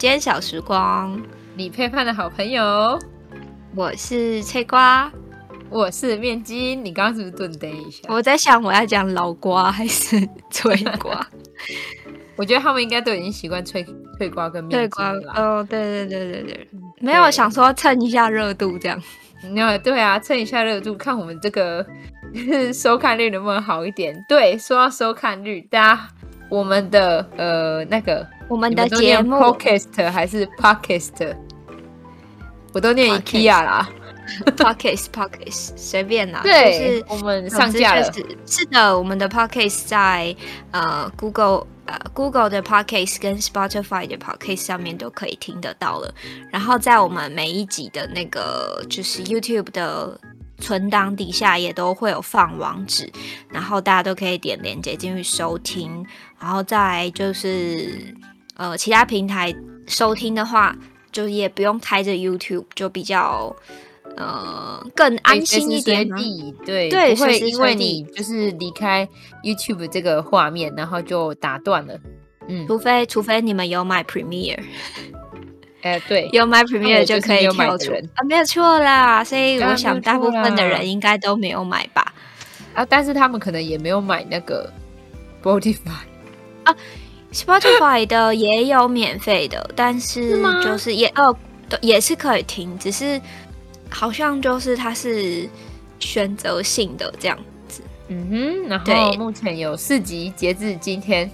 间小时光，你陪伴的好朋友。我是脆瓜，我是面筋。你刚刚是不是顿呆一下？我在想我要讲老瓜还是脆瓜。我觉得他们应该都已经习惯脆脆瓜跟面筋了。哦，对对对对对，没有想说蹭一下热度这样。那对啊，蹭一下热度，看我们这个 收看率能不能好一点。对，说到收看率，大家我们的呃那个我们的节目 podcast 还是 podcast，我都念 IKEA 啦。podcast podcast 随便啦。对，就是我们上架了。是的，我们的 podcast 在呃 Google 呃。Google 的 Podcast 跟 Spotify 的 Podcast 上面都可以听得到了。然后在我们每一集的那个就是 YouTube 的存档底下也都会有放网址，然后大家都可以点连接进去收听。然后再就是呃其他平台收听的话，就也不用开着 YouTube，就比较。呃，更安心一点，对对，不会因为你就是离开 YouTube 这个画面，然后就打断了。嗯，除非除非你们有买 Premiere，哎、呃，对，有买 Premiere 就可以跳出啊，没有错啦。所以我想大部分的人应该都没有买吧？啊，但是他们可能也没有买那个 Spotify 啊，Spotify 的也有免费的，但是就是也哦，也是可以听，只是。好像就是它是选择性的这样子，嗯哼，然后目前有四集，截至今天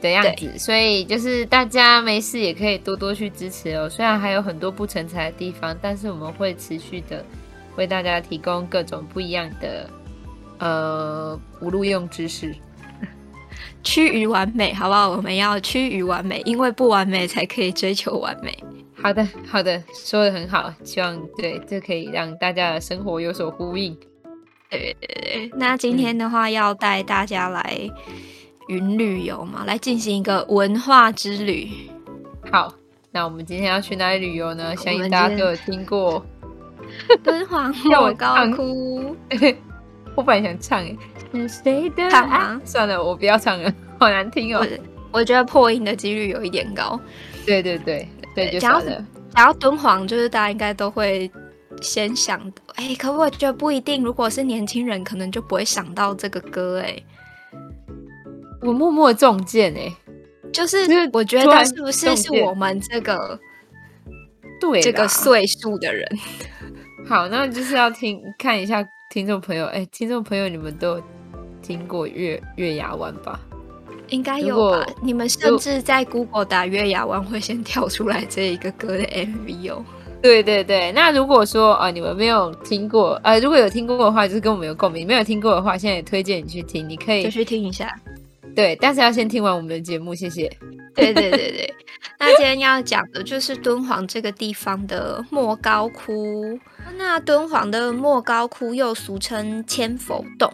的样子，所以就是大家没事也可以多多去支持哦。虽然还有很多不成才的地方，但是我们会持续的为大家提供各种不一样的呃无录用知识，趋于完美，好不好？我们要趋于完美，因为不完美才可以追求完美。好的，好的，说的很好，希望对这可以让大家的生活有所呼应。对对对，那今天的话要带大家来云旅游嘛，来进行一个文化之旅。好，那我们今天要去哪里旅游呢？相信大家都有听过 敦煌莫高窟。我本来想唱诶，是谁的？算了，我不要唱了，好难听哦。我觉得破音的几率有一点高。对对对。对，讲到讲到敦煌，就是大家应该都会先想，哎、欸，可我觉得不一定。如果是年轻人，可能就不会想到这个歌，哎，我默默中箭，哎，就是我觉得是不是是我们这个对这个岁数的人？好，那就是要听看一下听众朋友，哎，听众朋友，你们都有听过月月牙湾吧？应该有吧？你们甚至在 Google 打月牙湾会先跳出来这一个歌的 MV 哦。对对对，那如果说啊、呃，你们没有听过，呃，如果有听过的话，就是跟我们有共鸣；没有听过的话，现在也推荐你去听，你可以就去听一下。对，但是要先听完我们的节目，谢谢。对对对对，那今天要讲的就是敦煌这个地方的莫高窟。那敦煌的莫高窟又俗称千佛洞。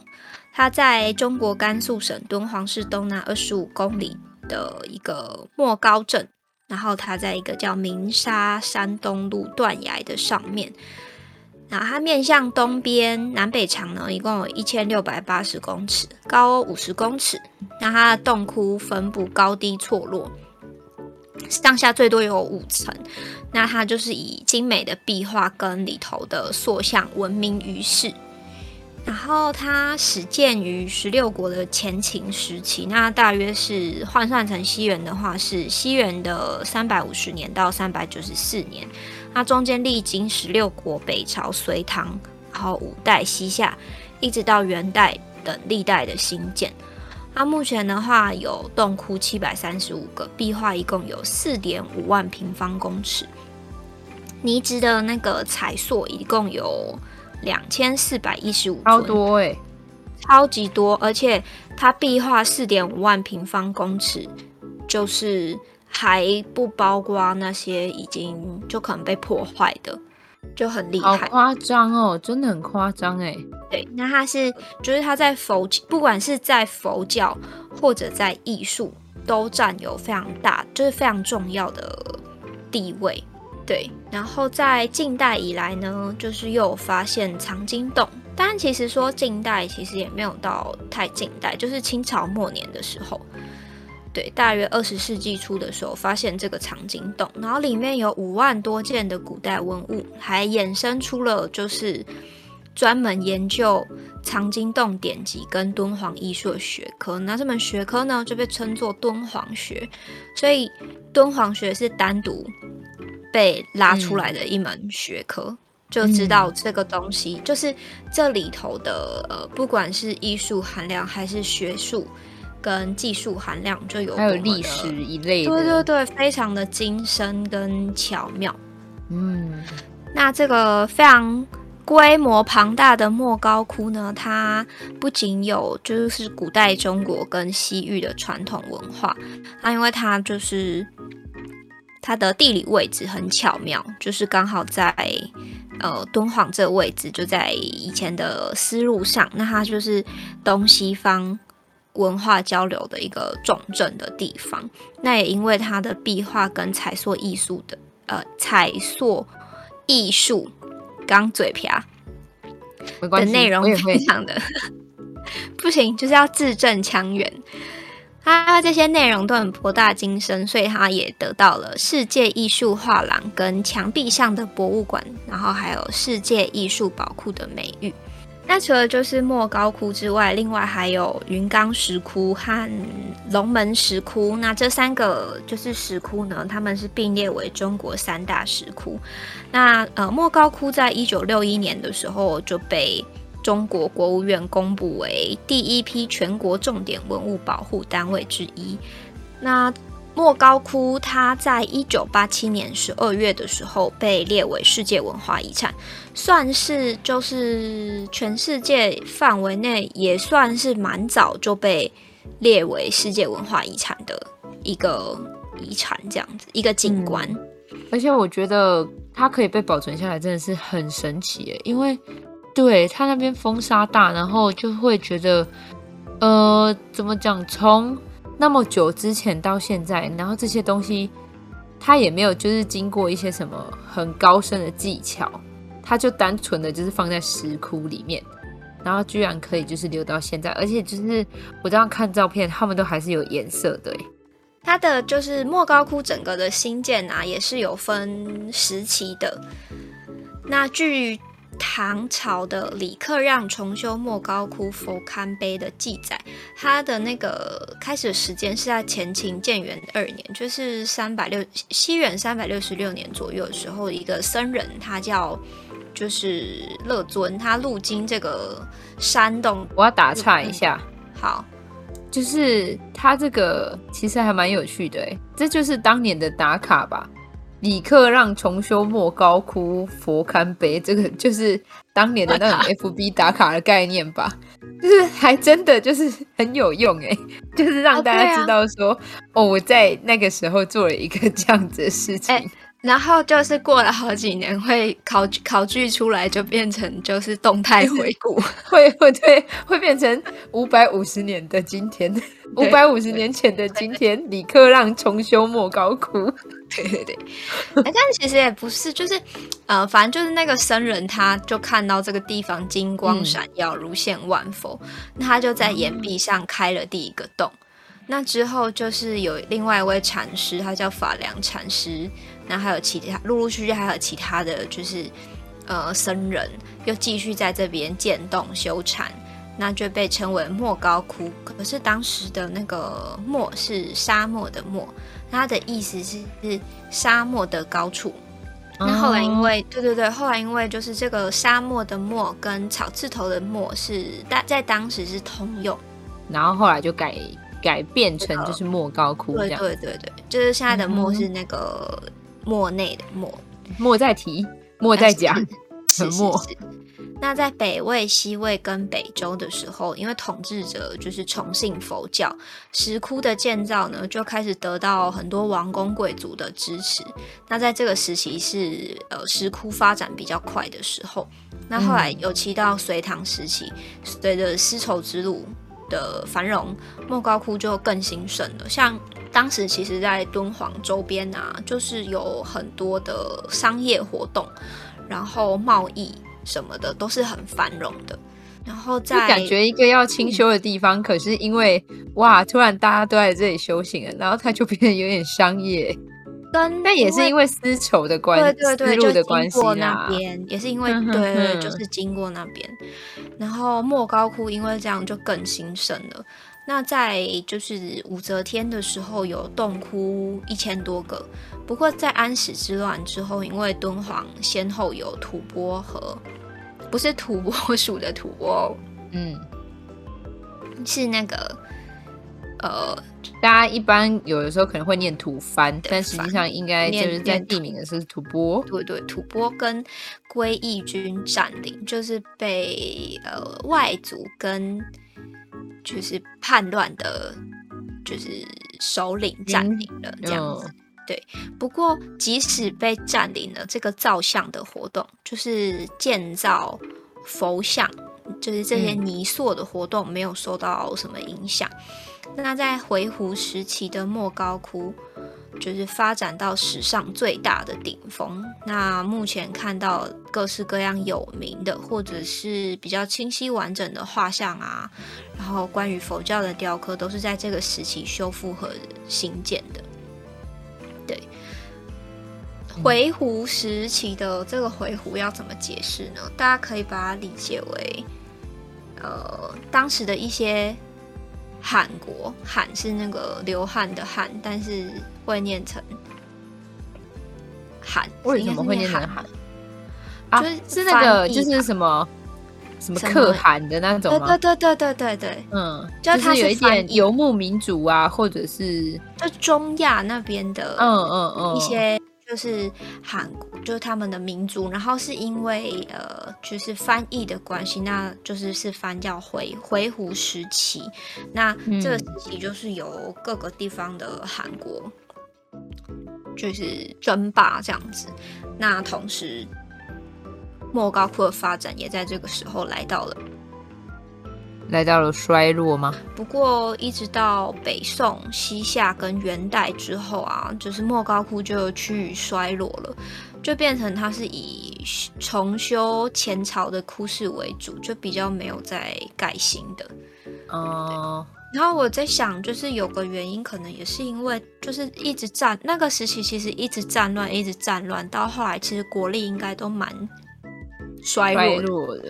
它在中国甘肃省敦煌市东南二十五公里的一个莫高镇，然后它在一个叫鸣沙山东路断崖的上面。那它面向东边，南北长呢，一共有一千六百八十公尺，高五十公尺。那它的洞窟分布高低错落，上下最多有五层。那它就是以精美的壁画跟里头的塑像闻名于世。然后它始建于十六国的前秦时期，那大约是换算成西元的话，是西元的三百五十年到三百九十四年。那中间历经十六国、北朝、隋唐，然后五代、西夏，一直到元代等历代的兴建。那目前的话，有洞窟七百三十五个，壁画一共有四点五万平方公尺，泥质的那个彩塑一共有。两千四百一十五，超多哎、欸，超级多，而且它壁画四点五万平方公尺，就是还不包括那些已经就可能被破坏的，就很厉害，好夸张哦，真的很夸张哎。对，那它是就是它在佛，不管是在佛教或者在艺术，都占有非常大，就是非常重要的地位。对，然后在近代以来呢，就是又发现藏经洞。当然其实说近代，其实也没有到太近代，就是清朝末年的时候。对，大约二十世纪初的时候发现这个藏经洞，然后里面有五万多件的古代文物，还衍生出了就是专门研究藏经洞典籍跟敦煌艺术的学科。那这门学科呢就被称作敦煌学，所以敦煌学是单独被拉出来的一门学科，嗯、就知道这个东西就是这里头的呃，不管是艺术含量还是学术。跟技术含量就有，还有历史一类的，对对对，非常的精深跟巧妙。嗯，那这个非常规模庞大的莫高窟呢，它不仅有就是古代中国跟西域的传统文化，那因为它就是它的地理位置很巧妙，就是刚好在呃敦煌这个位置，就在以前的丝路上，那它就是东西方。文化交流的一个重镇的地方，那也因为它的壁画跟彩塑艺术的呃彩塑艺术，刚嘴瓢的内容非常的 不行，就是要字正腔圆。它这些内容都很博大精深，所以它也得到了世界艺术画廊跟墙壁上的博物馆，然后还有世界艺术宝库的美誉。那除了就是莫高窟之外，另外还有云冈石窟和龙门石窟。那这三个就是石窟呢，他们是并列为中国三大石窟。那呃，莫高窟在一九六一年的时候就被中国国务院公布为第一批全国重点文物保护单位之一。那莫高窟，它在一九八七年十二月的时候被列为世界文化遗产，算是就是全世界范围内也算是蛮早就被列为世界文化遗产的一个遗产，这样子一个景观。而且我觉得它可以被保存下来，真的是很神奇耶，因为对它那边风沙大，然后就会觉得，呃，怎么讲从。那么久之前到现在，然后这些东西，它也没有就是经过一些什么很高深的技巧，它就单纯的就是放在石窟里面，然后居然可以就是留到现在，而且就是我这样看照片，他们都还是有颜色的。它的就是莫高窟整个的兴建啊，也是有分时期的。那据唐朝的李克让重修莫高窟佛龛碑的记载，它的那个开始的时间是在前秦建元二年，就是三百六西元三百六十六年左右的时候，一个僧人他叫就是乐尊，他路经这个山洞。我要打岔一下，好，就是他这个其实还蛮有趣的，哎，这就是当年的打卡吧。李克让重修莫高窟佛龛碑，这个就是当年的那种 FB 打卡的概念吧，就是还真的就是很有用哎，就是让大家知道说，哦，哦，我在那个时候做了一个这样子的事情。欸然后就是过了好几年，会考考据出来，就变成就是动态回顾，会会对，会变成五百五十年的今天，五百五十年前的今天，李克让重修莫高窟。对对对，但其实也不是，就是呃，反正就是那个僧人，他就看到这个地方金光闪耀，如现万佛，他就在岩壁上开了第一个洞。那之后就是有另外一位禅师，他叫法良禅师。那还有其他，陆陆续续还有其他的就是，呃，僧人又继续在这边建洞修禅，那就被称为莫高窟。可是当时的那个“莫”是沙漠的“漠”，它的意思是是沙漠的高处。那后来因为，对对对，后来因为就是这个沙漠的“漠”跟草字头的“漠”是大在当时是通用，然后后来就改改变成就是莫高窟这样。对对对对，就是现在的“莫”是那个。莫内的莫，莫在提，莫在讲，沉默。那在北魏、西魏跟北周的时候，因为统治者就是崇信佛教，石窟的建造呢就开始得到很多王公贵族的支持。那在这个时期是呃石窟发展比较快的时候。那后来尤其到隋唐时期，随着丝绸之路的繁荣，莫高窟就更兴盛了。像当时其实，在敦煌周边啊，就是有很多的商业活动，然后贸易什么的都是很繁荣的。然后在感觉一个要清修的地方，可是因为哇，突然大家都在这里修行了，然后它就变得有点商业。跟那也是因为丝绸的关系，对对对，丝路的关系那边也是因为对，对，对，就是经过那边。然后莫高窟因为这样就更兴盛了。那在就是武则天的时候有洞窟一千多个，不过在安史之乱之后，因为敦煌先后有吐蕃和。不是土拨鼠的吐蕃，嗯，是那个呃，大家一般有的时候可能会念吐蕃，但实际上应该就是在地名的是吐蕃。对对，吐蕃跟归义军占领，就是被呃外族跟就是叛乱的，就是首领占领了这样子。嗯对，不过即使被占领了，这个造像的活动，就是建造佛像，就是这些泥塑的活动，没有受到什么影响。嗯、那在回鹘时期的莫高窟，就是发展到史上最大的顶峰。那目前看到各式各样有名的，或者是比较清晰完整的画像啊，然后关于佛教的雕刻，都是在这个时期修复和新建的。对回鹘时期的这个回鹘要怎么解释呢？大家可以把它理解为，呃，当时的一些汗国，汗是那个流汗的汗，但是会念成汗。为什么会念成汗？啊，就是是那个就是什么什么可汗的那种吗？对对对对对对，嗯，就它是有一点游牧民族啊，或者是就中亚那边的，嗯嗯嗯，一些。就是韩国，就是他们的民族，然后是因为呃，就是翻译的关系，那就是是翻叫回回鹘时期，那这个时期就是由各个地方的韩国就是争霸这样子，那同时莫高窟的发展也在这个时候来到了。来到了衰落吗？不过一直到北宋、西夏跟元代之后啊，就是莫高窟就趋于衰落了，就变成它是以重修前朝的窟室为主，就比较没有再盖新的。哦、uh。然后我在想，就是有个原因，可能也是因为就是一直战那个时期，其实一直战乱，一直战乱，到后来其实国力应该都蛮衰弱的。衰弱的。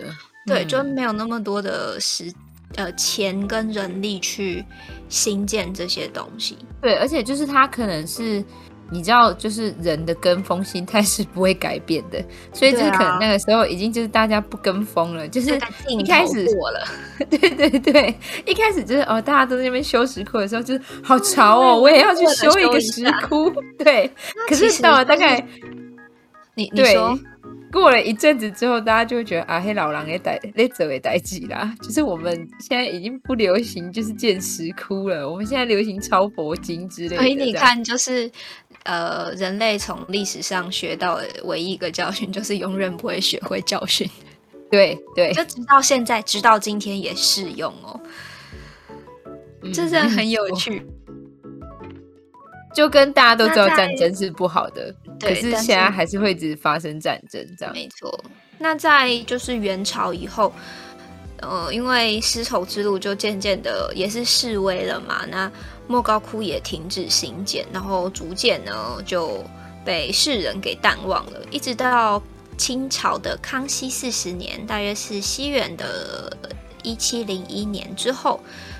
对，就没有那么多的时。呃，钱跟人力去新建这些东西，对，而且就是他可能是你知道，就是人的跟风心态是不会改变的，所以就是可能那个时候已经就是大家不跟风了，就是一开始过了，对对对，一开始就是哦，大家都在那边修石窟的时候，就是好潮哦，我也要去修一个石窟，对，可是到了大概你你说。过了一阵子之后，大家就会觉得啊，黑老狼也逮那这位带几啦。就是我们现在已经不流行就是建石窟了，我们现在流行超佛经之类的。所以你看，就是呃，人类从历史上学到的唯一一个教训，就是永远不会学会教训。对对，就直到现在，直到今天也适用哦。这真的很有趣。就跟大家都知道战争是不好的，可是现在还是会一直发生战争，这样没错。那在就是元朝以后，呃，因为丝绸之路就渐渐的也是示威了嘛，那莫高窟也停止兴建，然后逐渐呢就被世人给淡忘了，一直到清朝的康熙四十年，大约是西元的一七零一年之后。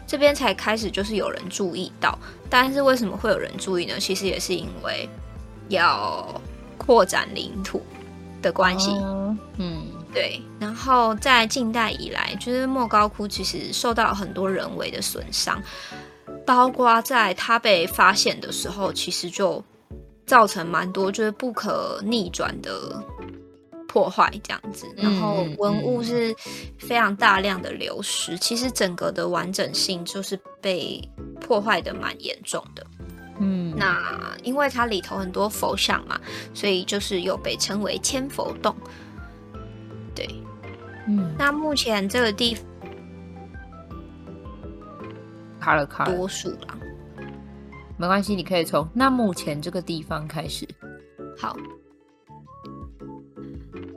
这边才开始就是有人注意到，但是为什么会有人注意呢？其实也是因为要扩展领土的关系。哦、嗯，对。然后在近代以来，就是莫高窟其实受到很多人为的损伤，包括在它被发现的时候，其实就造成蛮多就是不可逆转的。破坏这样子，然后文物是非常大量的流失，嗯嗯、其实整个的完整性就是被破坏的蛮严重的。嗯，那因为它里头很多佛像嘛，所以就是又被称为千佛洞。对，嗯，那目前这个地方卡了卡了，多数了，没关系，你可以从那目前这个地方开始。好。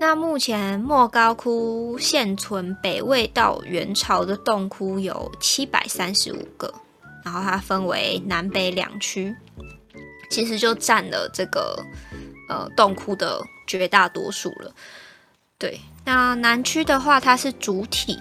那目前莫高窟现存北魏到元朝的洞窟有七百三十五个，然后它分为南北两区，其实就占了这个呃洞窟的绝大多数了。对，那南区的话，它是主体。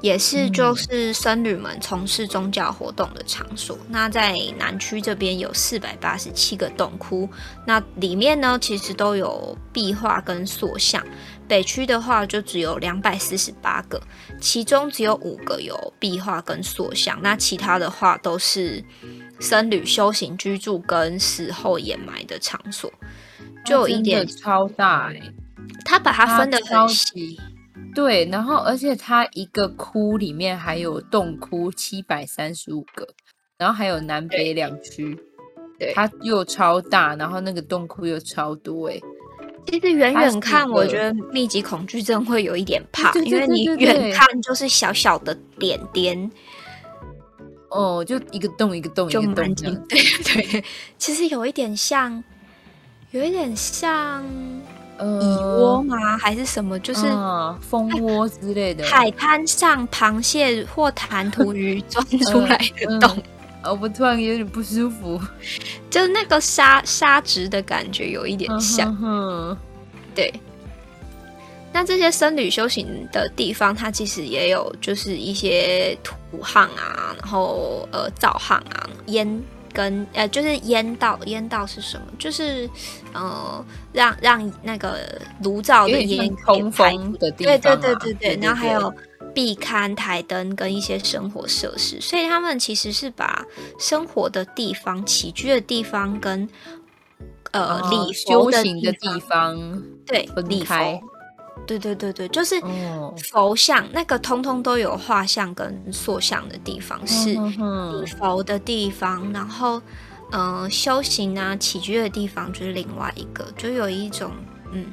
也是，就是僧侣们从事宗教活动的场所。嗯、那在南区这边有四百八十七个洞窟，那里面呢，其实都有壁画跟塑像。北区的话就只有两百四十八个，其中只有五个有壁画跟塑像，那其他的话都是僧侣修行、居住跟死后掩埋的场所。就有一点超大哎、欸，他把它分得很细。对，然后而且它一个窟里面还有洞窟七百三十五个，然后还有南北两区，对，它又超大，然后那个洞窟又超多哎。其实远远看，我觉得密集恐惧症会有一点怕，因为你远看就是小小的点点，哦，就一个洞一个洞一个洞，对 对，其实有一点像，有一点像。蚁窝吗？还是什么？就是蜂窝之类的。海滩上螃蟹或弹涂鱼钻出来的洞。哦，我突然有点不舒服，就是那个沙沙质的感觉有一点像。对。那这些僧侣修行的地方，它其实也有，就是一些土巷啊，然后呃灶夯啊，烟。跟呃，就是烟道，烟道是什么？就是呃，让让那个炉灶的烟通风的地方，啊。对对对对对。然后还有壁龛、台灯跟一些生活设施，所以他们其实是把生活的地方、起居的地方跟呃礼修行的地方对分开。对对对对，就是佛像、哦、那个通通都有画像跟塑像的地方是礼佛的地方，然后嗯、呃、修行啊起居的地方就是另外一个，就有一种嗯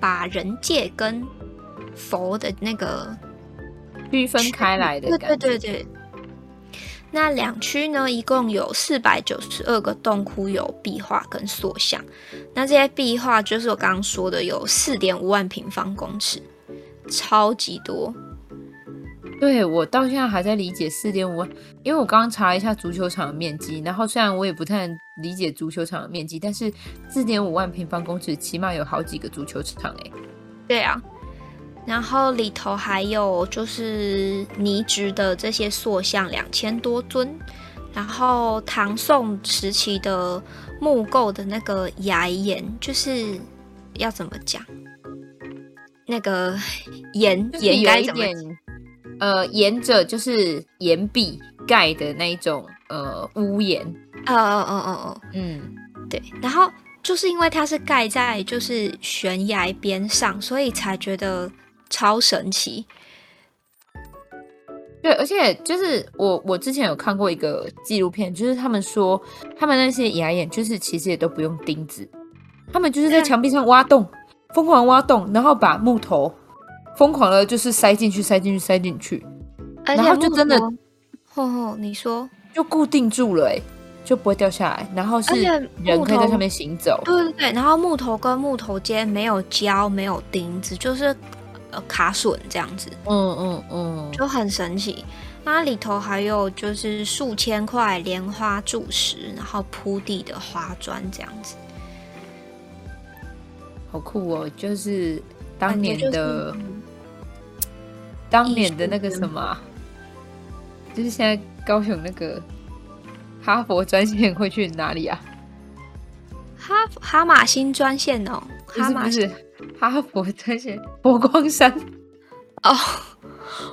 把人界跟佛的那个区分开来的感觉。对对对对。那两区呢，一共有四百九十二个洞窟，有壁画跟塑像。那这些壁画就是我刚刚说的，有四点五万平方公尺，超级多。对，我到现在还在理解四点五万，因为我刚刚查了一下足球场的面积，然后虽然我也不太理解足球场的面积，但是四点五万平方公尺起码有好几个足球场哎。对啊。然后里头还有就是泥质的这些塑像两千多尊，然后唐宋时期的木构的那个崖岩，就是要怎么讲？那个岩岩该怎么讲？呃，沿着就是岩壁盖的那一种呃屋檐。哦哦哦哦哦，嗯，对。然后就是因为它是盖在就是悬崖边上，所以才觉得。超神奇，对，而且就是我我之前有看过一个纪录片，就是他们说他们那些牙眼，就是其实也都不用钉子，他们就是在墙壁上挖洞，疯狂挖洞，然后把木头疯狂的，就是塞进去，塞进去，塞进去，然后就真的，吼吼，你说。就固定住了，哎，就不会掉下来，然后是人可以在上面行走，对对对，然后木头跟木头间没有胶，没有钉子，就是。卡榫这样子，嗯嗯嗯，就很神奇。那里头还有就是数千块莲花柱石，然后铺地的花砖这样子，好酷哦！就是当年的，就是嗯、当年的那个什么，就是现在高雄那个哈佛专线会去哪里啊？哈哈马星专线哦，哈马是。哈佛专线佛光山 哦，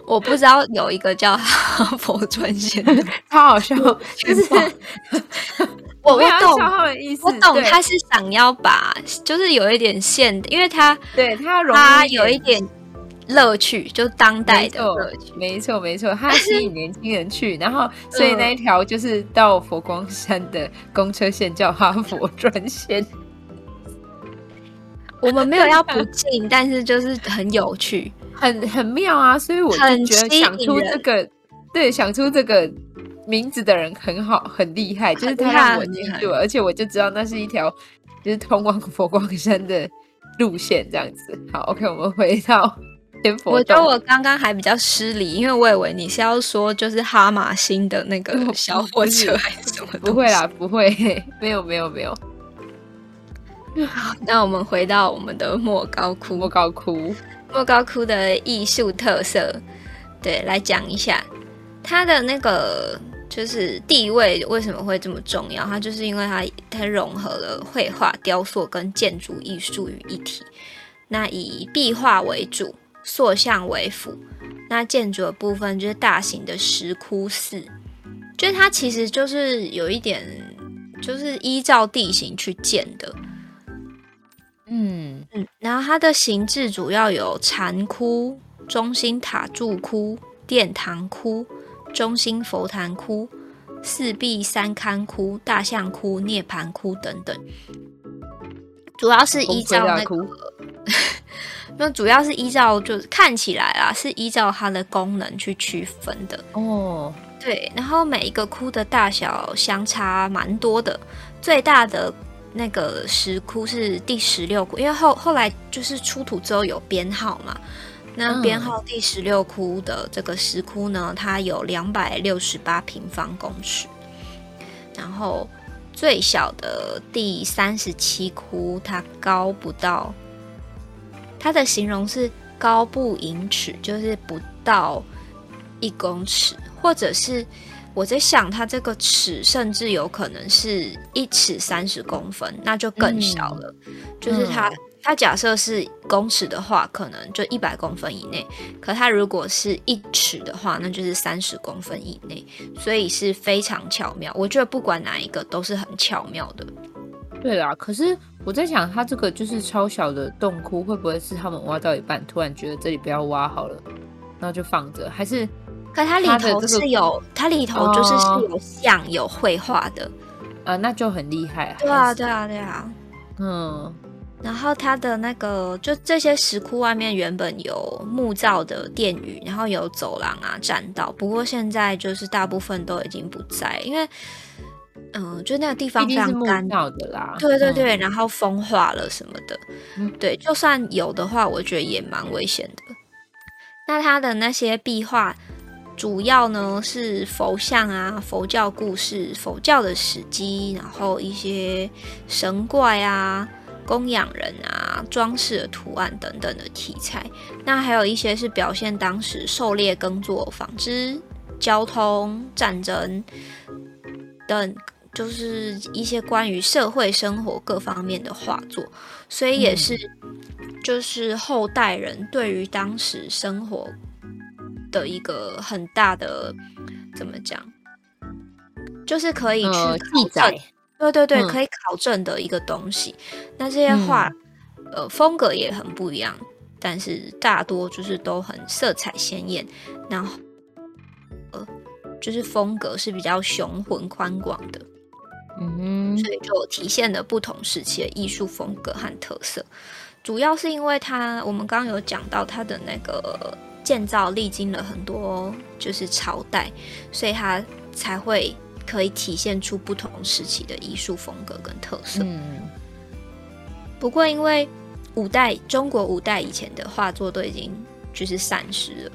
我不知道有一个叫哈佛专线的，超好笑。就是我不懂他的意思，我懂他是想要把，就是有一点线，因为他对他他有一点乐趣，就当代的乐趣。没错没错，他吸引年轻人去，然后所以那一条就是到佛光山的公车线叫哈佛专线。我们没有要不 敬，但是就是很有趣，很很妙啊！所以我就觉得想出这个，对，想出这个名字的人很好，很厉害，就是他让我记住，而且我就知道那是一条就是通往佛光山的路线这样子。好，OK，我们回到千佛。我觉得我刚刚还比较失礼，因为我以为你是要说就是哈马星的那个 小火车还是什么？不会啦，不会，没有，没有，没有。好，那我们回到我们的莫高窟。莫高窟，莫高窟的艺术特色，对，来讲一下它的那个就是地位为什么会这么重要？它就是因为它它融合了绘画、雕塑跟建筑艺术于一体。那以壁画为主，塑像为辅。那建筑的部分就是大型的石窟寺，就是它其实就是有一点，就是依照地形去建的。嗯嗯，然后它的形制主要有禅窟、中心塔柱窟、殿堂窟、中心佛坛窟、四壁三龛窟、大象窟、涅槃窟等等。主要是依照那个，那主要是依照就是看起来啊，是依照它的功能去区分的哦。对，然后每一个窟的大小相差蛮多的，最大的。那个石窟是第十六窟，因为后后来就是出土之后有编号嘛。那编号第十六窟的这个石窟呢，它有两百六十八平方公尺。然后最小的第三十七窟，它高不到，它的形容是高不盈尺，就是不到一公尺，或者是。我在想，它这个尺甚至有可能是一尺三十公分，那就更小了。嗯、就是它，它假设是公尺的话，可能就一百公分以内；可它如果是一尺的话，那就是三十公分以内。所以是非常巧妙。我觉得不管哪一个都是很巧妙的。对啦，可是我在想，它这个就是超小的洞窟，会不会是他们挖到一半，突然觉得这里不要挖好了，然后就放着，还是？可它里头是有，它，这个、它里头就是是有像、哦、有绘画的，啊，那就很厉害。对啊，对啊，对啊。嗯，然后它的那个，就这些石窟外面原本有木造的殿宇，然后有走廊啊、栈道，不过现在就是大部分都已经不在，因为，嗯、呃，就那个地方非常干燥的啦。对对对，嗯、然后风化了什么的，嗯，对，就算有的话，我觉得也蛮危险的。那它的那些壁画。主要呢是佛像啊、佛教故事、佛教的史迹，然后一些神怪啊、供养人啊、装饰的图案等等的题材。那还有一些是表现当时狩猎、耕作、纺织、交通、战争等，就是一些关于社会生活各方面的画作。所以也是，就是后代人对于当时生活。的一个很大的怎么讲，就是可以去记载，对对对，嗯、可以考证的一个东西。那这些画，嗯、呃，风格也很不一样，但是大多就是都很色彩鲜艳，然后呃，就是风格是比较雄浑宽广的，嗯，所以就体现了不同时期的艺术风格和特色。主要是因为它，我们刚刚有讲到它的那个。建造历经了很多就是朝代，所以它才会可以体现出不同时期的艺术风格跟特色。嗯，不过因为五代中国五代以前的画作都已经就是散失了，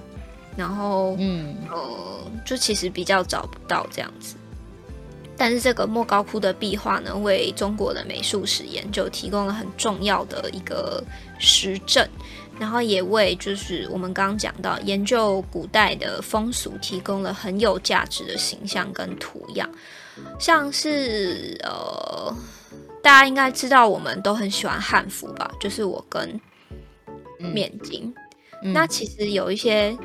然后嗯呃，就其实比较找不到这样子。但是这个莫高窟的壁画呢，为中国的美术史研究提供了很重要的一个实证。然后也为就是我们刚刚讲到研究古代的风俗提供了很有价值的形象跟图样，像是呃，大家应该知道我们都很喜欢汉服吧？就是我跟面巾，嗯、那其实有一些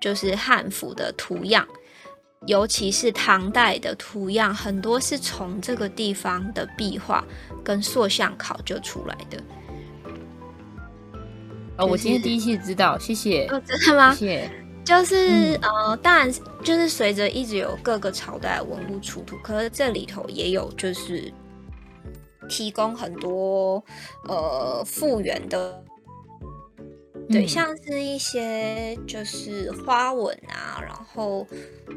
就是汉服的图样，尤其是唐代的图样，很多是从这个地方的壁画跟塑像考究出来的。哦，我今天第一次知道，谢谢。哦，真的吗？谢谢。就是、嗯、呃，当然就是随着一直有各个朝代的文物出土，可是这里头也有就是提供很多呃复原的对，像是一些就是花纹啊，然后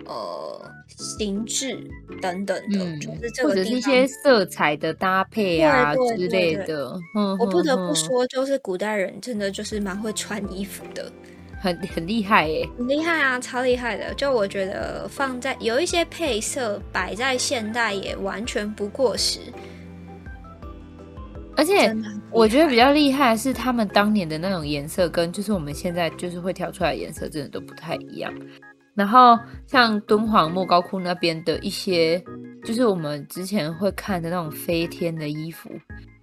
呃形制等等的，嗯、就是这个或者是一些色彩的搭配啊之类的。我不得不说，就是古代人真的就是蛮会穿衣服的，很很厉害耶，很厉害啊，超厉害的。就我觉得放在有一些配色摆在现代也完全不过时。而且我觉得比较厉害的是，他们当年的那种颜色跟就是我们现在就是会调出来的颜色，真的都不太一样。然后像敦煌莫高窟那边的一些，就是我们之前会看的那种飞天的衣服，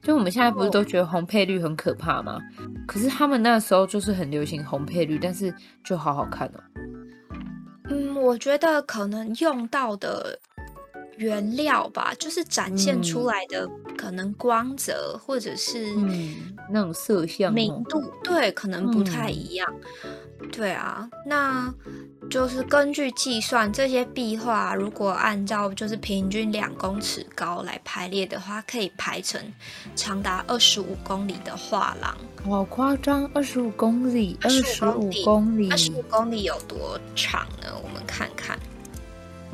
就我们现在不是都觉得红配绿很可怕吗？可是他们那时候就是很流行红配绿，但是就好好看哦。嗯，我觉得可能用到的。原料吧，就是展现出来的可能光泽，嗯、或者是嗯那种色相明度，对，可能不太一样。嗯、对啊，那就是根据计算，这些壁画如果按照就是平均两公尺高来排列的话，可以排成长达二十五公里的画廊。好夸张，二十五公里，二十五公里，二十五公里有多长呢？我们看看。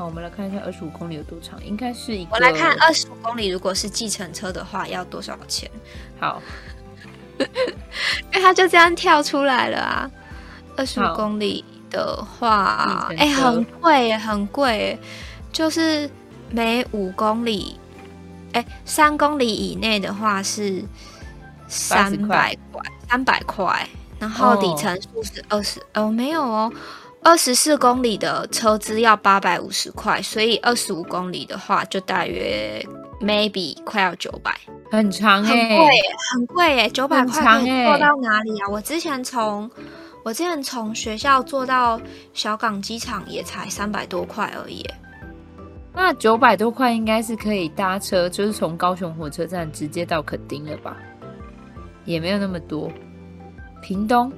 好，我们来看一下二十五公里有多长，应该是一个。我来看二十五公里，如果是计程车的话，要多少钱？好，因 为它就这样跳出来了啊。二十五公里的话，哎、欸，很贵耶，很贵耶，就是每五公里，哎、欸，三公里以内的话是三百块，三百块，然后里程数是二十，哦，没有哦。二十四公里的车资要八百五十块，所以二十五公里的话就大约 maybe 快要九百，很长哎、欸，很贵，很贵哎，九百块可以坐到哪里啊？我之前从我之前从学校坐到小港机场也才三百多块而已。那九百多块应该是可以搭车，就是从高雄火车站直接到垦丁了吧？也没有那么多，屏东。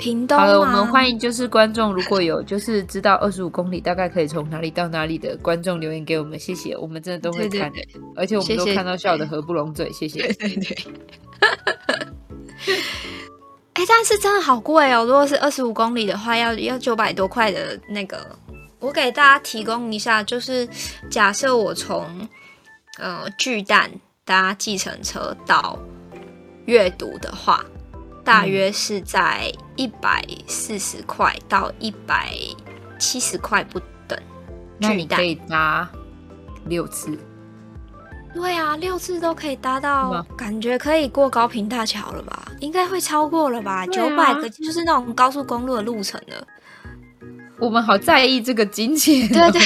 屏东。好了，我们欢迎就是观众，如果有就是知道二十五公里大概可以从哪里到哪里的观众留言给我们，谢谢，我们真的都会看，对对对，而且我们都看到笑的合不拢嘴，谢谢。对对对。哎、欸，但是真的好贵哦，如果是二十五公里的话，要要九百多块的那个。我给大家提供一下，就是假设我从呃巨蛋搭计程车到阅读的话。大约是在一百四十块到一百七十块不等。那你可以搭六次。对啊，六次都可以搭到，感觉可以过高平大桥了吧？应该会超过了吧？九百个就是那种高速公路的路程了。我们好在意这个金钱。对对，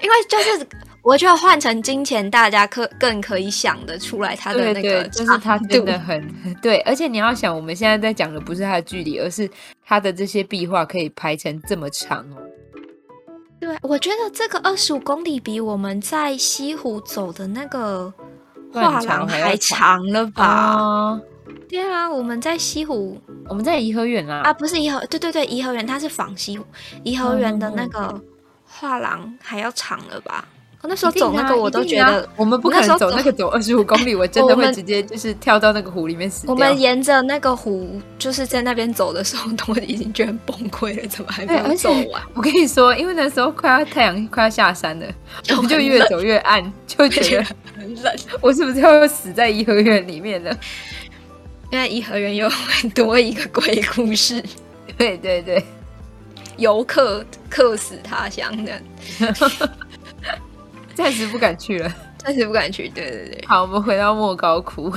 因为就是。我觉得换成金钱，大家可更可以想得出来他的那个，对对，就是他真的很对。而且你要想，我们现在在讲的不是他的距离，而是他的这些壁画可以排成这么长哦。对，我觉得这个二十五公里比我们在西湖走的那个画廊还长了吧？对啊，我们在西湖，我们在颐和园啊，啊，不是颐和，对对对，颐和园它是仿西湖，颐和园的那个画廊还要长了吧？那时候走那个，我都觉得我们不可能走那个走二十五 公里，我真的会直接就是跳到那个湖里面死掉。我们沿着那个湖，就是在那边走的时候，都已经觉得很崩溃了，怎么还没有走完？我跟你说，因为那时候快要太阳快要下山了，我们就越走越暗，就觉得很冷。我是不是要死在颐和园里面呢？因为颐和园有很多一个鬼故事。对对对，游客客死他乡的。暂时不敢去了，暂时不敢去。对对对，好，我们回到莫高窟。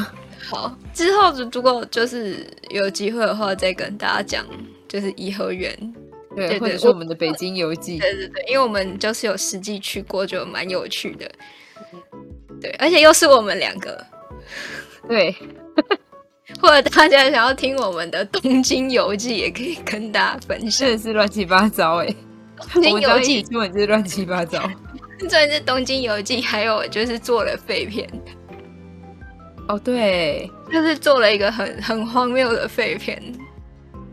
好，之后如果就是有机会的话，再跟大家讲，就是颐和园，对，对，对，或者是我们的北京游记。对对对，因为我们就是有实际去过，就蛮有趣的。对，而且又是我们两个。对，或者大家想要听我们的东京游记，也可以跟大家分享。真的是乱七八糟哎，东京游记根本就是乱七八糟。这是《东京游记》，还有就是做了废片。哦，对，就是做了一个很很荒谬的废片。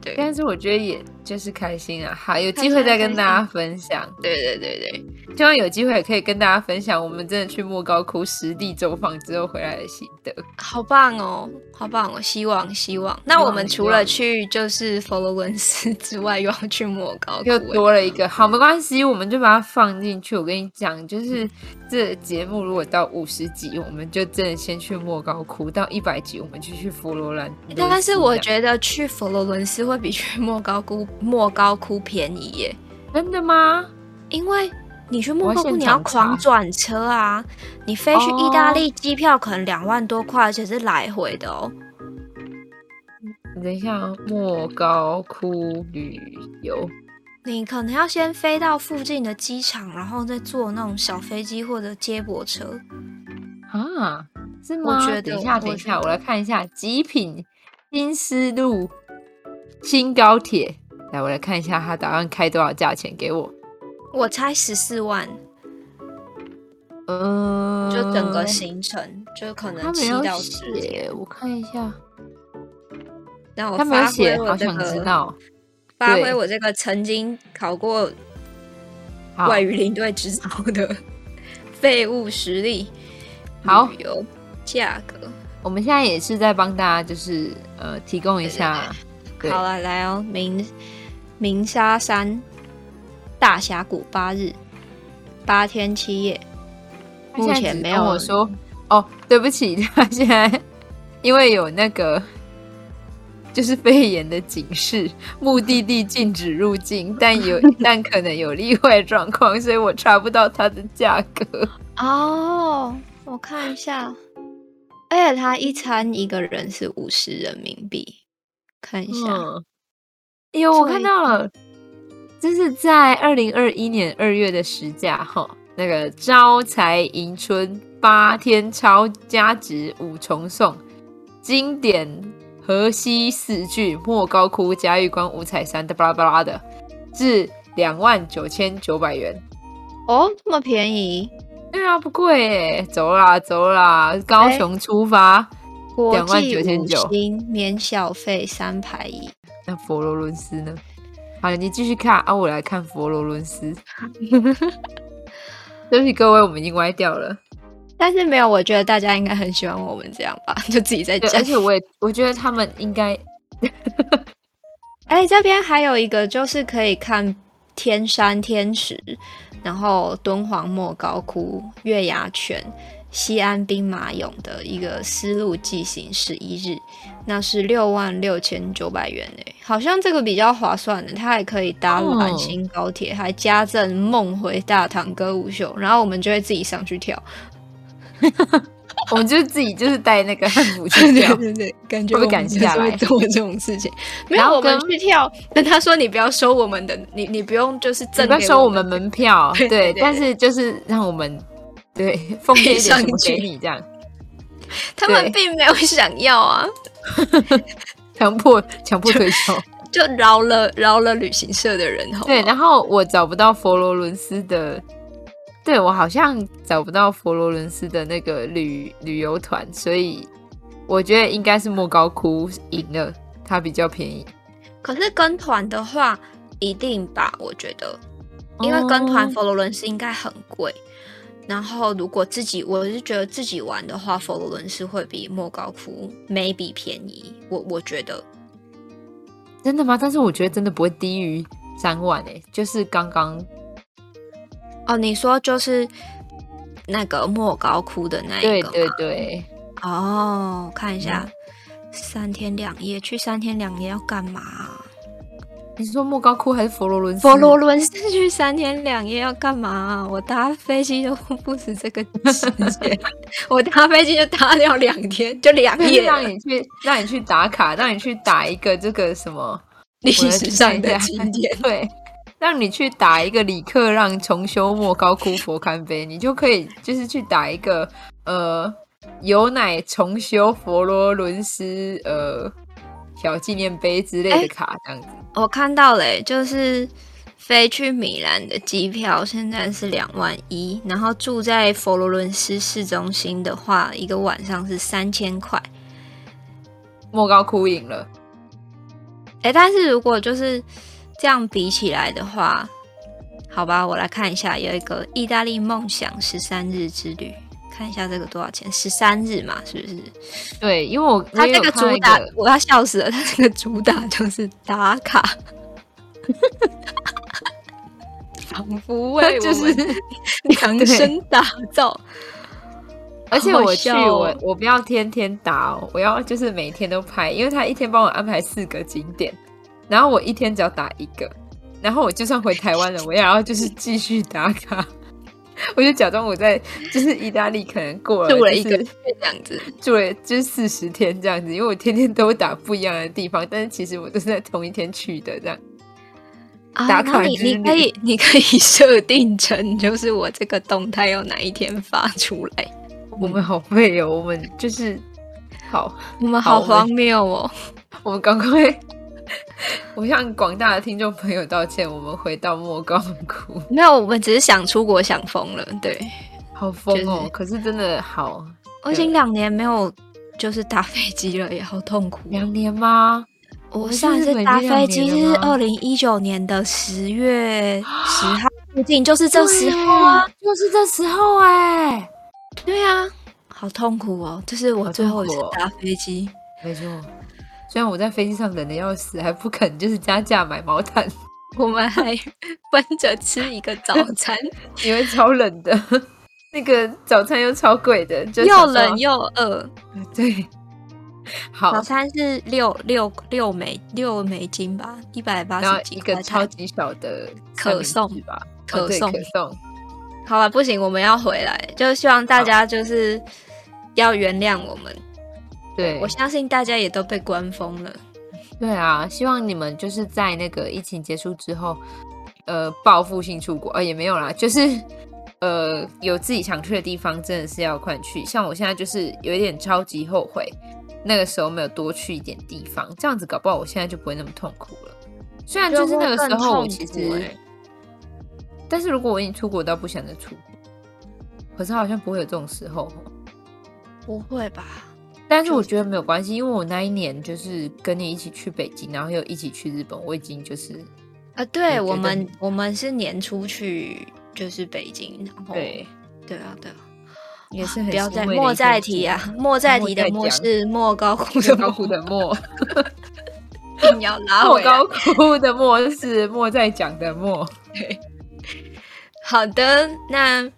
对，但是我觉得也就就是开心啊！好，有机会再跟大家分享。对对对对，希望有机会也可以跟大家分享我们真的去莫高窟实地走访之后回来的心得。好棒哦，好棒哦！希望希望。那我们除了去就是佛罗伦斯之外，又要去莫高窟，又多了一个。好，没关系，我们就把它放进去。我跟你讲，就是这节目如果到五十集，我们就真的先去莫高窟；到一百集，我们就去佛罗伦。但是我觉得去佛罗伦斯会比去莫高窟莫高窟便宜耶？真的吗？因为你去莫高窟你要狂转车啊，你飞去意大利机票可能两万多块，而且是来回的哦。你等一下，莫高窟旅游，你可能要先飞到附近的机场，然后再坐那种小飞机或者接驳车啊？是吗？我觉得等一下，等一下，我来看一下极品新丝路新高铁。来，我来看一下他打算开多少价钱给我。我猜十四万。嗯，就整个行程就可能七到十天。我看一下。让我他没有写，好想知道。发挥我这个曾经考过外语领队执照的 废物实力。好，旅游价格，我们现在也是在帮大家，就是呃提供一下。对对对好了，来哦，明。鸣沙山大峡谷八日八天七夜，目前没有我说哦，对不起，他现在因为有那个就是肺炎的警示，目的地禁止入境，但有 但可能有例外状况，所以我查不到它的价格。哦，我看一下，而且他一餐一个人是五十人民币，看一下。嗯哟，我看到了，这是在二零二一年二月的时价哈，那个招财迎春八天超加值五重送，经典河西四郡莫高窟嘉峪关五彩山的巴拉巴拉的，至两万九千九百元。哦，这么便宜？对啊，不贵哎，走啦走啦，高雄出发，两万九千九，免小费三排一。那佛罗伦斯呢？好，你继续看啊，我来看佛罗伦斯。对不起各位，我们已经歪掉了。但是没有，我觉得大家应该很喜欢我们这样吧，就自己在讲。而且我也我觉得他们应该。哎、欸，这边还有一个就是可以看天山天池，然后敦煌莫高窟、月牙泉。西安兵马俑的一个丝路骑行十一日，那是六万六千九百元诶，好像这个比较划算的，它还可以搭兰新高铁，哦、还加赠梦回大唐歌舞秀，然后我们就会自己上去跳，我们就自己就是带那个汉服去跳，对对对，感觉不敢下来做这种事情，没有然后我们去跳，但他说你不要收我们的，你你不用就是赠，不要收我们门票，对，但是就是让我们。对，奉献一点什么给你这样，他们并没有想要啊，强迫强迫推销，就饶了饶了旅行社的人好。对，然后我找不到佛罗伦斯的，对我好像找不到佛罗伦斯的那个旅旅游团，所以我觉得应该是莫高窟赢了，它比较便宜。可是跟团的话，一定吧？我觉得，因为跟团佛罗伦斯应该很贵。哦然后，如果自己，我是觉得自己玩的话，佛罗伦斯会比莫高窟 maybe 便宜。我我觉得，真的吗？但是我觉得真的不会低于三万诶，就是刚刚哦，你说就是那个莫高窟的那一个，对对对，哦，看一下，嗯、三天两夜去三天两夜要干嘛？你是说莫高窟还是佛罗伦斯？佛罗伦斯去三天两夜要干嘛啊？我搭飞机都不止这个时间，我搭飞机就搭掉两天，就两夜。让你去，让你去打卡，让你去打一个这个什么历史上的经典。对，让你去打一个李克让重修莫高窟佛龛碑，你就可以就是去打一个呃有乃重修佛罗伦斯呃。小纪念碑之类的卡，这样子。我看到了，就是飞去米兰的机票现在是两万一，然后住在佛罗伦斯市中心的话，一个晚上是三千块。莫高窟赢了。哎，但是如果就是这样比起来的话，好吧，我来看一下，有一个意大利梦想十三日之旅，看一下这个多少钱？十三日嘛，是不是？对，因为我他这个主打，我要笑死了，他这个主打就是打卡。仿佛为我 们量身打造，而且我去我我不要天天打哦，我要就是每天都拍，因为他一天帮我安排四个景点，然后我一天只要打一个，然后我就算回台湾了，我也要就是继续打卡，我就假装我在就是意大利可能过了住了一个月这样子，住了就是四十天这样子，因为我天天都打不一样的地方，但是其实我都是在同一天去的这样。打卡、啊、你你可以你可以设定成就是我这个动态要哪一天发出来。我们好废哦，我们就是好，我们好荒谬哦。我们赶快，我向广大的听众朋友道歉。我们回到莫高窟，没有，我们只是想出国想疯了。对，好疯哦。就是、可是真的好，我已经两年没有就是搭飞机了，也好痛苦。两年吗？我上一次搭飞机是二零一九年的十月十 号附近，就是这时候啊，就是这时候哎、欸，对啊，好痛苦哦，这是我最后一次搭飞机，没错。虽然我在飞机上冷的要死，还不肯就是加价买毛毯，我们还分着吃一个早餐，因为超冷的，那个早餐又超贵的，就又冷又饿，对。好，早餐是六六六美六美金吧，一百八十几一个超级小的可颂吧，可颂、哦、可颂。好了，不行，我们要回来，就希望大家就是要原谅我们。对，我相信大家也都被关封了。对啊，希望你们就是在那个疫情结束之后，呃，报复性出国，呃，也没有啦，就是呃，有自己想去的地方，真的是要快去。像我现在就是有一点超级后悔。那个时候没有多去一点地方，这样子搞不好我现在就不会那么痛苦了。虽然就是那个时候我其实，但是如果我已经出国到不想再出国，可是好像不会有这种时候。不会吧？但是我觉得没有关系，因为我那一年就是跟你一起去北京，然后又一起去日本，我已经就是啊，对我们我们是年初去就是北京，然后对对啊对啊。也是很不要再莫再提啊！莫再提的莫是莫高窟的高窟的莫，你要拉莫高窟的莫是莫在讲的莫。对，好的，那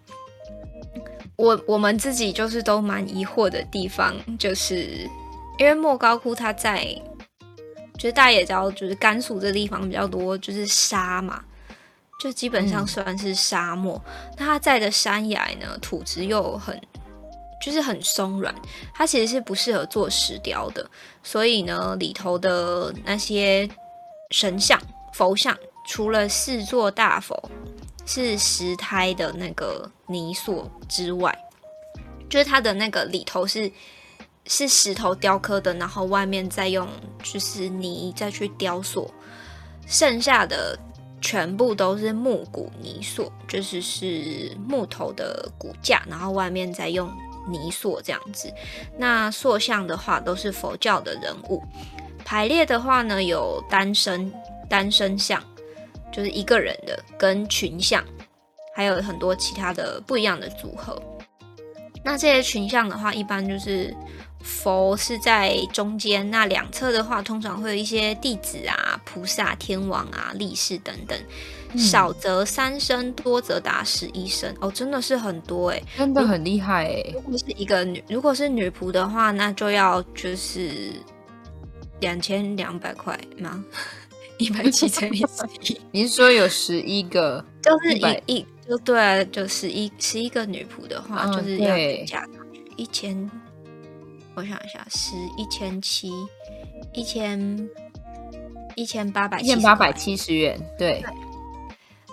我我们自己就是都蛮疑惑的地方，就是因为莫高窟它在，就是大家也知道，就是甘肃这地方比较多，就是沙嘛。就基本上算是沙漠，嗯、那它在的山崖呢，土质又很，就是很松软，它其实是不适合做石雕的，所以呢，里头的那些神像、佛像，除了四座大佛是石胎的那个泥塑之外，就是它的那个里头是是石头雕刻的，然后外面再用就是泥再去雕塑，剩下的。全部都是木骨泥塑，就是是木头的骨架，然后外面再用泥塑这样子。那塑像的话都是佛教的人物，排列的话呢有单身单身像，就是一个人的，跟群像，还有很多其他的不一样的组合。那这些群像的话，一般就是。佛是在中间，那两侧的话，通常会有一些弟子啊、菩萨、天王啊、力士等等，嗯、少则三身，多则达十一身哦，真的是很多哎，真的很厉害哎。如果是一个女，如果是女仆的话，那就要就是两千两百块吗？一百七乘以十一，你是说有十一个？就是一一就对，就十一十一个女仆的话，哦、就是要加一千。我想一下，十一千七，一千一千八百，一千八百七十元，对。对。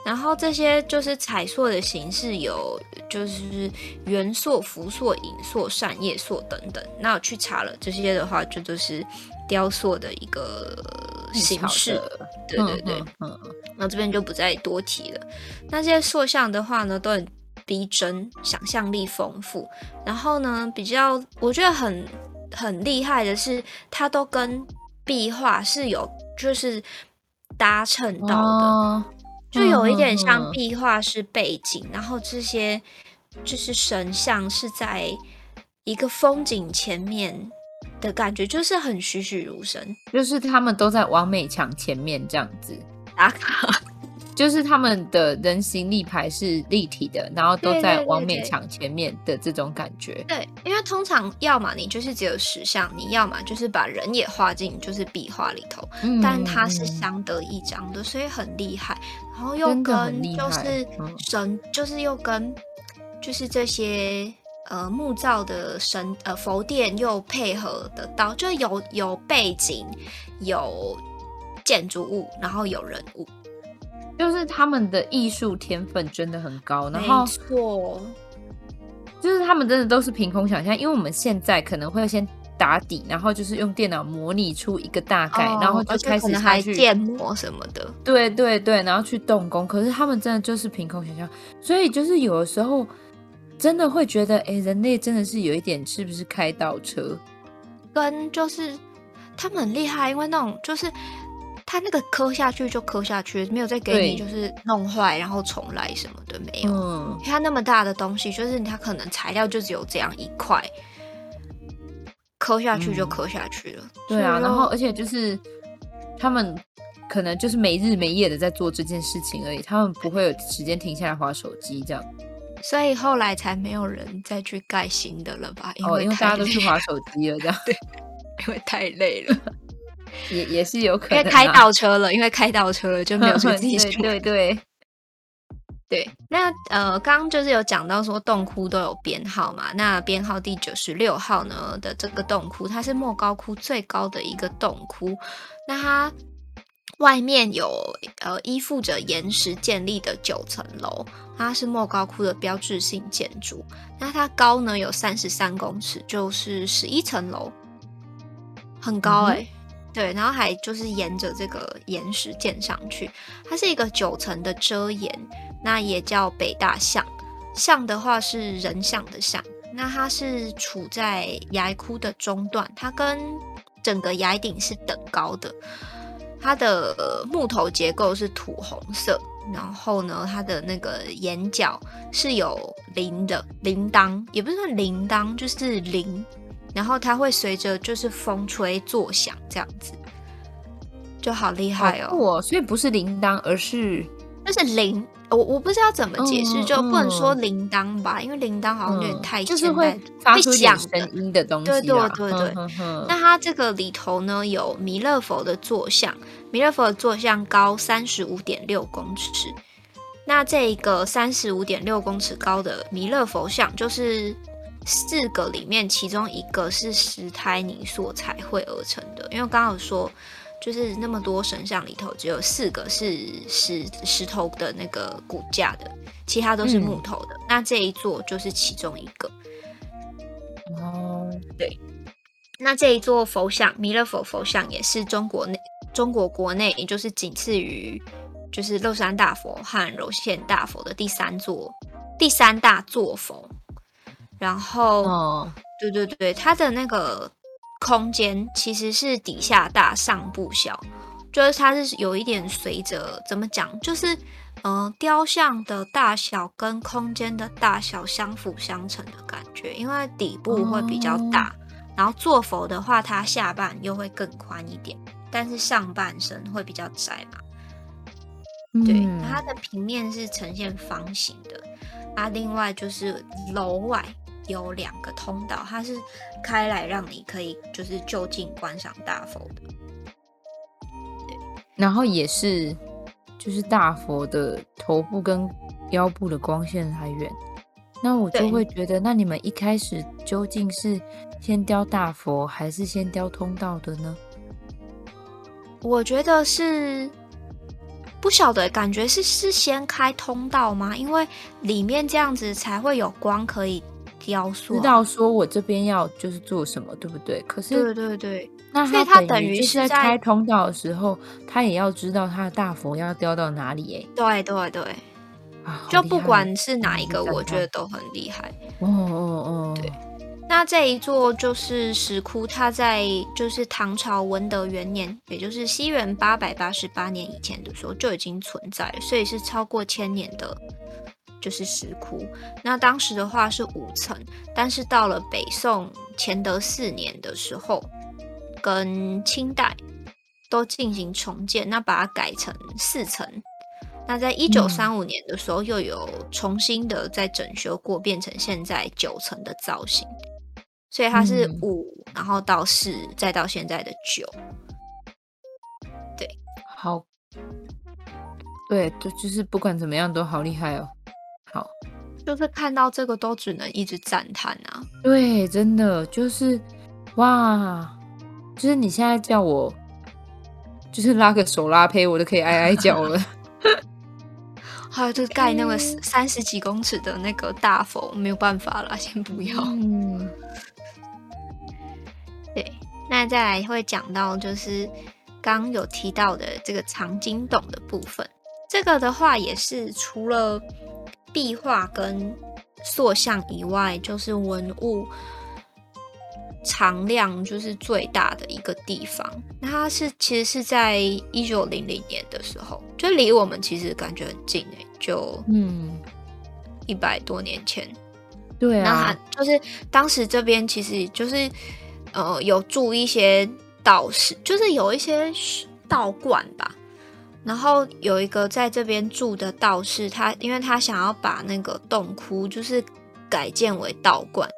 然后这些就是彩塑的形式有，就是圆塑、浮塑、影塑、扇叶塑等等。那我去查了这些的话，就都是雕塑的一个形式。对对对，嗯嗯。那这边就不再多提了。那这些塑像的话呢，都很。逼真，想象力丰富。然后呢，比较我觉得很很厉害的是，它都跟壁画是有就是搭衬到的，哦、就有一点像壁画是背景，嗯、然后这些就是神像是在一个风景前面的感觉，就是很栩栩如生，就是他们都在王美强前面这样子打卡。就是他们的人形立牌是立体的，然后都在王美强前面的这种感觉。对，对，对，对，因为通常要么你就是只有石像，你要么就是把人也画进就是壁画里头，嗯、但它是相得益彰的，所以很厉害。然后又跟就是神，就是又跟就是这些呃木造的神呃佛殿又配合得到，就有有背景，有建筑物，然后有人物。就是他们的艺术天分真的很高，然后错，就是他们真的都是凭空想象，因为我们现在可能会先打底，然后就是用电脑模拟出一个大概，哦、然后就开始还建模什么的，对对对，然后去动工。可是他们真的就是凭空想象，所以就是有的时候真的会觉得，哎，人类真的是有一点是不是开倒车？跟就是他们很厉害，因为那种就是。他那个磕下去就磕下去，没有再给你就是弄坏然后重来什么的没有。嗯，他那么大的东西，就是他可能材料就只有这样一块，磕下去就磕下去了。嗯、对啊，然后而且就是他们可能就是没日没夜的在做这件事情而已，他们不会有时间停下来划手机这样。所以后来才没有人再去盖新的了吧？因为，哦、因为大家都去划手机了，这样 对，因为太累了。也也是有可能、啊，因为开倒车了，因为开倒车了就没有去 自己。对对对对，那呃，刚刚就是有讲到说洞窟都有编号嘛，那编号第九十六号呢的这个洞窟，它是莫高窟最高的一个洞窟，那它外面有呃依附着岩石建立的九层楼，它是莫高窟的标志性建筑，那它高呢有三十三公尺，就是十一层楼，很高哎、欸。嗯对，然后还就是沿着这个岩石建上去，它是一个九层的遮岩，那也叫北大象。象的话是人像的象，那它是处在崖窟的中段，它跟整个崖顶是等高的。它的木头结构是土红色，然后呢，它的那个眼角是有铃的铃铛，也不是说铃铛，就是铃。然后它会随着就是风吹作响，这样子就好厉害哦。哦，所以不是铃铛，而是就是铃。我我不知道怎么解释，嗯、就不能说铃铛吧，嗯、因为铃铛好像有点太、嗯、就是会发出响声音的东西。对对对对。那它这个里头呢，有弥勒佛的坐像，弥勒佛的坐像高三十五点六公尺。那这一个三十五点六公尺高的弥勒佛像，就是。四个里面，其中一个是石胎泥塑彩绘而成的。因为刚刚有说，就是那么多神像里头，只有四个是石石头的那个骨架的，其他都是木头的。嗯、那这一座就是其中一个。哦，对。那这一座佛像，弥勒佛佛像，也是中国内中国国内，也就是仅次于就是乐山大佛和柔县大佛的第三座第三大座佛。然后，哦、对对对，它的那个空间其实是底下大上不小，就是它是有一点随着怎么讲，就是嗯、呃，雕像的大小跟空间的大小相辅相成的感觉，因为底部会比较大，哦、然后坐佛的话，它下半又会更宽一点，但是上半身会比较窄嘛。嗯、对，它的平面是呈现方形的，啊，另外就是楼外。有两个通道，它是开来让你可以就是就近观赏大佛的。对，然后也是就是大佛的头部跟腰部的光线还远，那我就会觉得，那你们一开始究竟是先雕大佛还是先雕通道的呢？我觉得是不晓得，感觉是是先开通道吗？因为里面这样子才会有光可以。雕塑、啊、知道说我这边要就是做什么，对不对？可是对对对，那他等于是在开通道的时候，他也要知道他的大佛要雕到哪里哎。对对对，啊、就不管是哪一个，我觉得都很厉害。哦哦哦，对。那这一座就是石窟，它在就是唐朝文德元年，也就是西元八百八十八年以前的时候就已经存在了，所以是超过千年的，就是石窟。那当时的话是五层，但是到了北宋乾德四年的时候，跟清代都进行重建，那把它改成四层。那在一九三五年的时候，又有重新的再整修过，变成现在九层的造型。所以它是五、嗯，然后到四，再到现在的九。对，好，对，就就是不管怎么样都好厉害哦。好，就是看到这个都只能一直赞叹啊。对，真的就是哇，就是你现在叫我，就是拉个手拉胚，我都可以哀哀叫了。还有就盖那个三十几公尺的那个大佛，没有办法啦，先不要。嗯。对，那再来会讲到就是刚有提到的这个藏经洞的部分。这个的话也是除了壁画跟塑像以外，就是文物藏量就是最大的一个地方。那它是其实是在一九零零年的时候，就离我们其实感觉很近哎，就嗯一百多年前。对啊，那就是当时这边其实就是。呃，有住一些道士，就是有一些道观吧。然后有一个在这边住的道士，他因为他想要把那个洞窟就是改建为道观，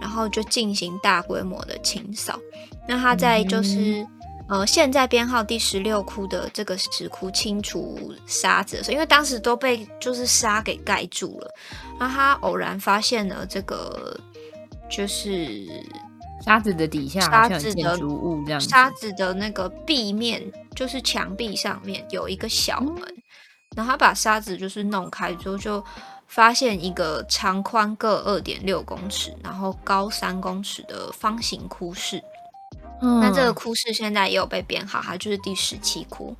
然后就进行大规模的清扫。那他在就是、嗯、呃现在编号第十六窟的这个石窟清除沙子的时候，因为当时都被就是沙给盖住了，那他偶然发现了这个就是。沙子的底下，沙子的建筑物这样，沙子的那个壁面就是墙壁上面有一个小门，嗯，然后他把沙子就是弄开之后，就发现一个长宽各二点六公尺，然后高三公尺的方形窟室。嗯，那这个窟室现在也有被编号，它就是第十七窟。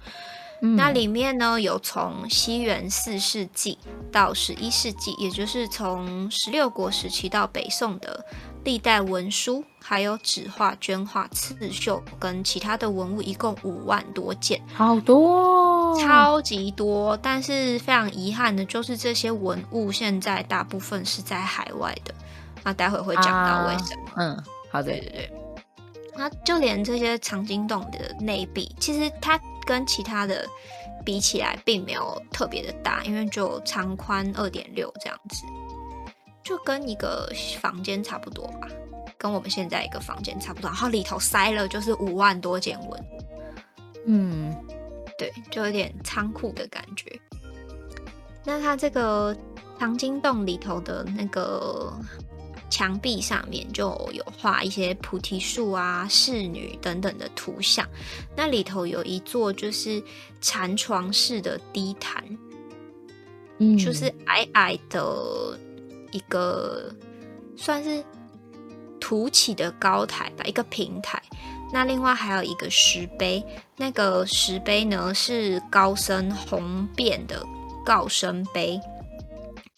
嗯。那里面呢，有从西元四世纪到十一世纪，也就是从十六国时期到北宋的。历代文书，还有纸画、绢画、刺绣跟其他的文物，一共五万多件，好多哦，超级多。但是非常遗憾的，就是这些文物现在大部分是在海外的。那待会会讲到为什么。啊、嗯，好的，对对对。那就连这些藏经洞的内壁，其实它跟其他的比起来，并没有特别的大，因为就长宽二点六这样子。就跟一个房间差不多吧，跟我们现在一个房间差不多，然后里头塞了就是五万多件文物，嗯，对，就有点仓库的感觉。那它这个藏经洞里头的那个墙壁上面就有画一些菩提树啊、侍女等等的图像。那里头有一座就是禅床式的低坛，嗯，就是矮矮的。一个算是凸起的高台吧，一个平台。那另外还有一个石碑，那个石碑呢是高僧弘辩的告生碑。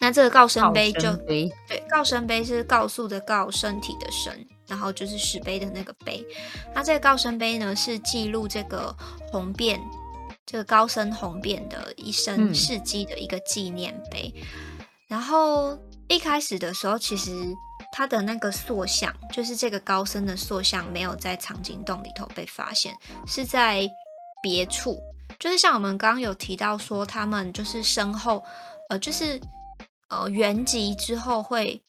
那这个告生碑就告对，告生碑是告诉的告，身体的身，然后就是石碑的那个碑。那这个告生碑呢是记录这个弘辩，这个高僧弘辩的一生事迹的一个纪念碑，嗯、然后。一开始的时候，其实他的那个塑像，就是这个高僧的塑像，没有在藏经洞里头被发现，是在别处。就是像我们刚刚有提到说，他们就是身后，呃，就是呃原籍之后会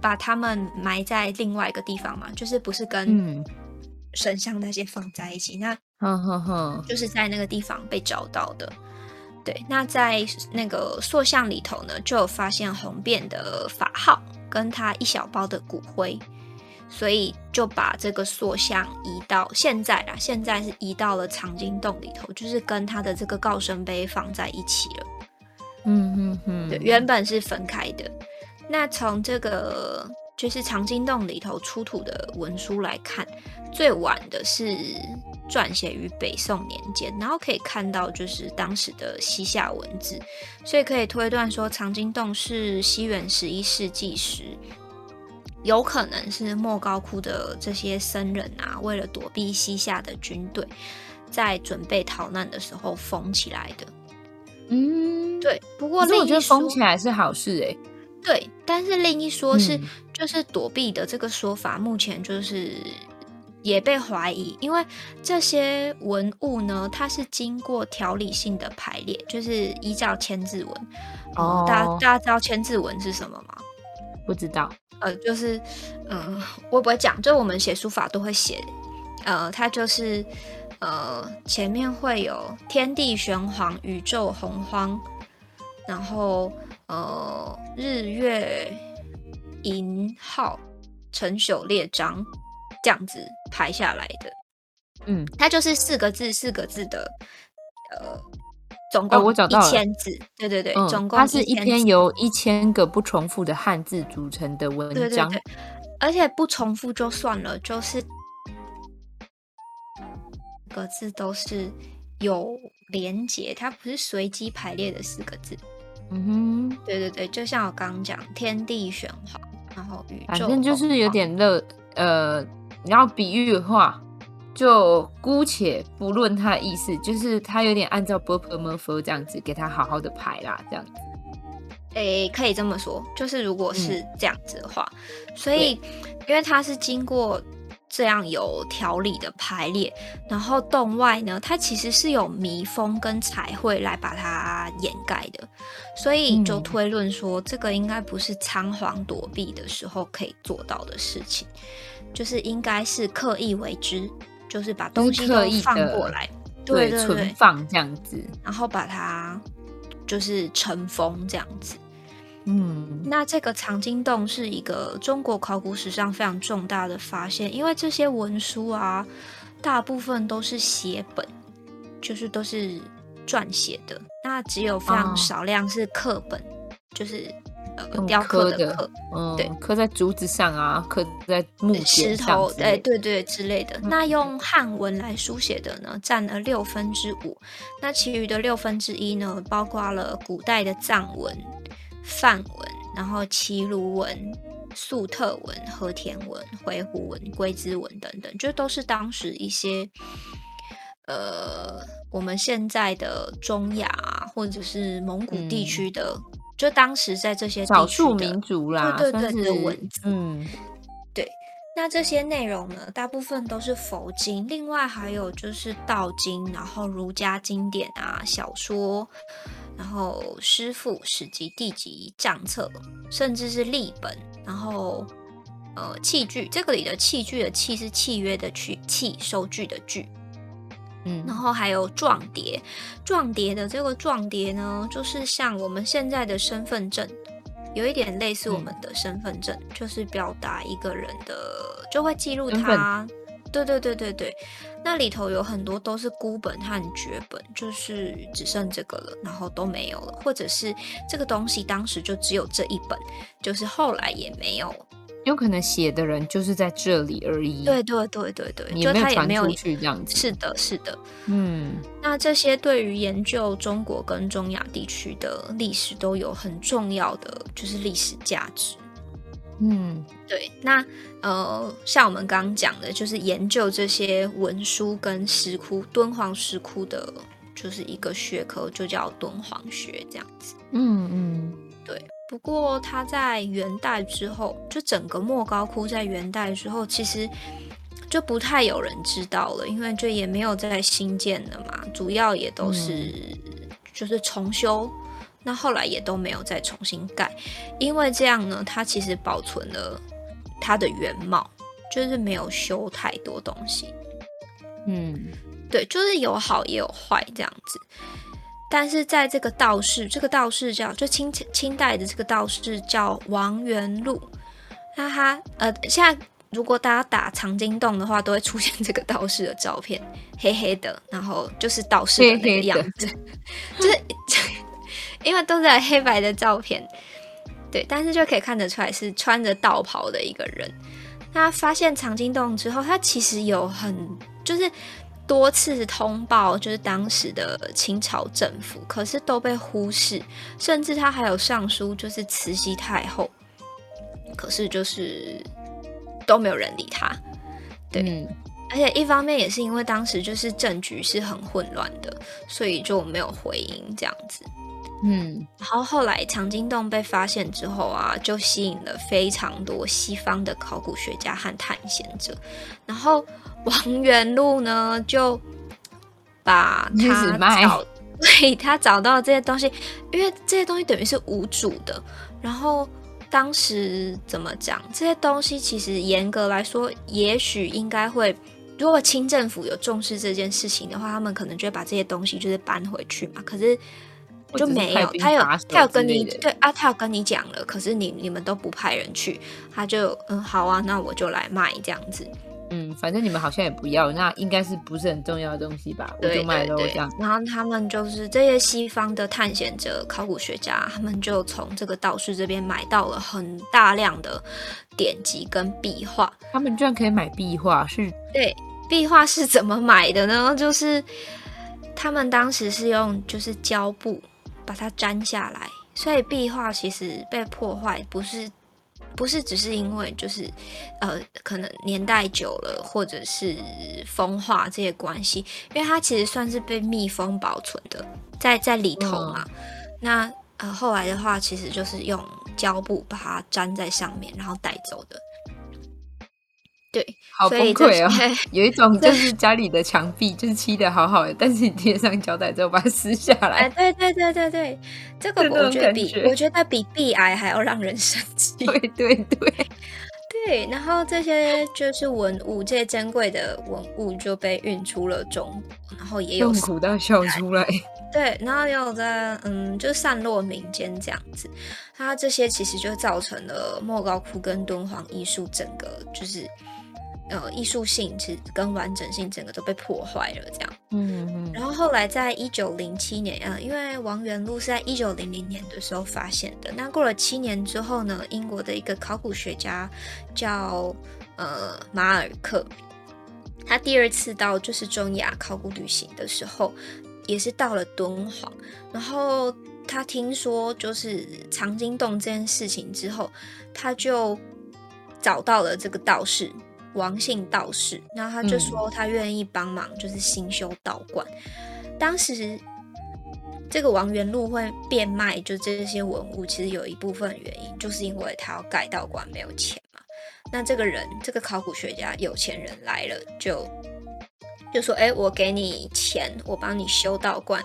把他们埋在另外一个地方嘛，就是不是跟神像那些放在一起，那就是在那个地方被找到的。对，那在那个塑像里头呢，就有发现红遍的法号跟他一小包的骨灰，所以就把这个塑像移到现在啦，现在是移到了藏经洞里头，就是跟他的这个告生碑放在一起了。嗯嗯嗯，原本是分开的。那从这个就是藏经洞里头出土的文书来看，最晚的是。撰写于北宋年间，然后可以看到就是当时的西夏文字，所以可以推断说藏经洞是西元十一世纪时有可能是莫高窟的这些僧人啊，为了躲避西夏的军队，在准备逃难的时候封起来的。嗯，对。不过，我觉得封起来是好事哎、欸。对，但是另一说是，嗯、就是躲避的这个说法，目前就是也被怀疑，因为这些文物呢，它是经过条理性的排列，就是依照千字文。哦，大家大家知道千字文是什么吗？不知道。呃，就是，嗯、呃，我不会讲，就我们写书法都会写，呃，它就是，呃，前面会有天地玄黄，宇宙洪荒，然后，呃，日月银号，辰宿列张，这样子排下来的，嗯，它就是四个字，四个字的，呃。总共一千字，哦、对对对，嗯、总共它是一篇由一千个不重复的汉字组成的文章，对对对，而且不重复就算了，就是个字都是有连结，它不是随机排列的四个字。嗯哼，对对对，就像我刚刚讲，天地玄黄，然后宇宙，反正就是有点乐。呃，你要比喻的话，就姑且不论它的意思，就是它有点按照 b u r p l e m u r p l e 这样子给它好好的排啦，这样子。诶、可以这么说，就是如果是这样子的话，所以因为它是经过这样有条理的排列，然后洞外呢，它其实是有迷封跟彩绘来把它掩盖的，所以就推论说，这个应该不是仓皇躲避的时候可以做到的事情，就是应该是刻意为之。就是把东西都放过来，对，对，对，存放这样子，然后把它就是尘封这样子。嗯，那这个藏经洞是一个中国考古史上非常重大的发现，因为这些文书啊，大部分都是写本，就是都是撰写的，那只有非常少量是刻本，哦、就是呃。雕刻的刻，嗯，对，刻在竹子上啊，刻在木石头，哎，对对之类的。那用汉文来书写的呢，占了六分之五。那其余的六分之一呢，包括了古代的藏文、梵文，然后齐鲁文、粟特文、和田文、回鹘文、龟兹文等等，就都是当时一些呃，我们现在的中亚或者是蒙古地区的。嗯就当时在这些少数民族啦，对对对的文字，嗯，对。那这些内容呢，大部分都是佛经，另外还有就是道经，然后儒家经典啊、小说，然后诗赋、史籍、地籍、账册，甚至是立本，然后呃器具。这个里的器具的器是契约的契，契收据的据。嗯，然后还有状牒，状牒的这个状牒呢，就是像我们现在的身份证，有一点类似我们的身份证，嗯、就是表达一个人的，就会记录他。对对对对对，那里头有很多都是孤本和绝本，就是只剩这个了，然后都没有了，或者是这个东西当时就只有这一本，就是后来也没有。有可能写的人就是在这里而已。对对对对对，就他也没有传出去这样子。是的，是的。嗯，那这些对于研究中国跟中亚地区的历史都有很重要的就是历史价值。嗯，对。那呃，像我们刚刚讲的，就是研究这些文书跟石窟，敦煌石窟的，就是一个学科，就叫敦煌学这样子。嗯嗯，对。不过，它在元代之后，就整个莫高窟在元代之后，其实就不太有人知道了，因为就也没有再新建了嘛，主要也都是就是重修，嗯、那后来也都没有再重新盖，因为这样呢，它其实保存了它的原貌，就是没有修太多东西。嗯，对，就是有好也有坏这样子。但是在这个道士，这个道士叫就清清代的这个道士叫王元禄，那他呃，现在如果大家打藏经洞的话，都会出现这个道士的照片，黑黑的，然后就是道士的那个样子，就是 因为都在黑白的照片，对，但是就可以看得出来是穿着道袍的一个人。他发现藏经洞之后，他其实有很就是。多次通报，就是当时的清朝政府，可是都被忽视，甚至他还有上书，就是慈禧太后，可是就是都没有人理他。对，嗯、而且一方面也是因为当时就是政局是很混乱的，所以就没有回音这样子。嗯，然后后来藏经洞被发现之后啊，就吸引了非常多西方的考古学家和探险者。然后王元禄呢，就把他找，对，他找到这些东西，因为这些东西等于是无主的。然后当时怎么讲？这些东西其实严格来说，也许应该会，如果清政府有重视这件事情的话，他们可能就会把这些东西就是搬回去嘛。可是。就没有，他有他有跟你对啊，他有跟你讲了，可是你你们都不派人去，他就嗯好啊，那我就来卖这样子。嗯，反正你们好像也不要，那应该是不是很重要的东西吧？我就卖了这样。然后他们就是这些西方的探险者、考古学家，他们就从这个道士这边买到了很大量的典籍跟壁画。他们居然可以买壁画，是？对，壁画是怎么买的呢？就是他们当时是用就是胶布。把它粘下来，所以壁画其实被破坏不是不是只是因为就是呃可能年代久了或者是风化这些关系，因为它其实算是被密封保存的，在在里头嘛。嗯、那呃后来的话，其实就是用胶布把它粘在上面，然后带走的。对，好崩溃哦！有一种就是家里的墙壁就是漆的好好的，但是你贴上胶带之后把它撕下来。哎，对对对对对，这个我觉得比我觉得比壁癌还要让人生气。对对对对，然后这些就是文物，这些珍贵的文物就被运出了中国，然后也有痛苦到笑出来。对，然后也有在嗯，就散落民间这样子。它这些其实就造成了莫高窟跟敦煌艺术整个就是。呃，艺术性其实跟完整性整个都被破坏了，这样。嗯嗯。然后后来在一九零七年，啊、呃，因为王元禄是在一九零零年的时候发现的。那过了七年之后呢，英国的一个考古学家叫呃马尔克，他第二次到就是中亚考古旅行的时候，也是到了敦煌。然后他听说就是藏经洞这件事情之后，他就找到了这个道士。王姓道士，然后他就说他愿意帮忙，就是新修道观。嗯、当时这个王元禄会变卖，就这些文物，其实有一部分原因就是因为他要盖道观没有钱嘛。那这个人，这个考古学家有钱人来了，就就说：“哎，我给你钱，我帮你修道观。”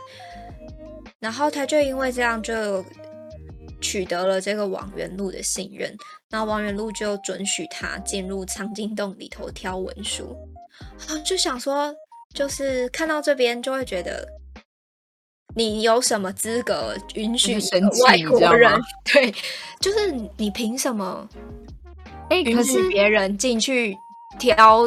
然后他就因为这样就。取得了这个王元禄的信任，那王元禄就准许他进入藏经洞里头挑文书。就想说，就是看到这边就会觉得，你有什么资格允许外国人？对，就是你凭什么？哎，可是别人进去挑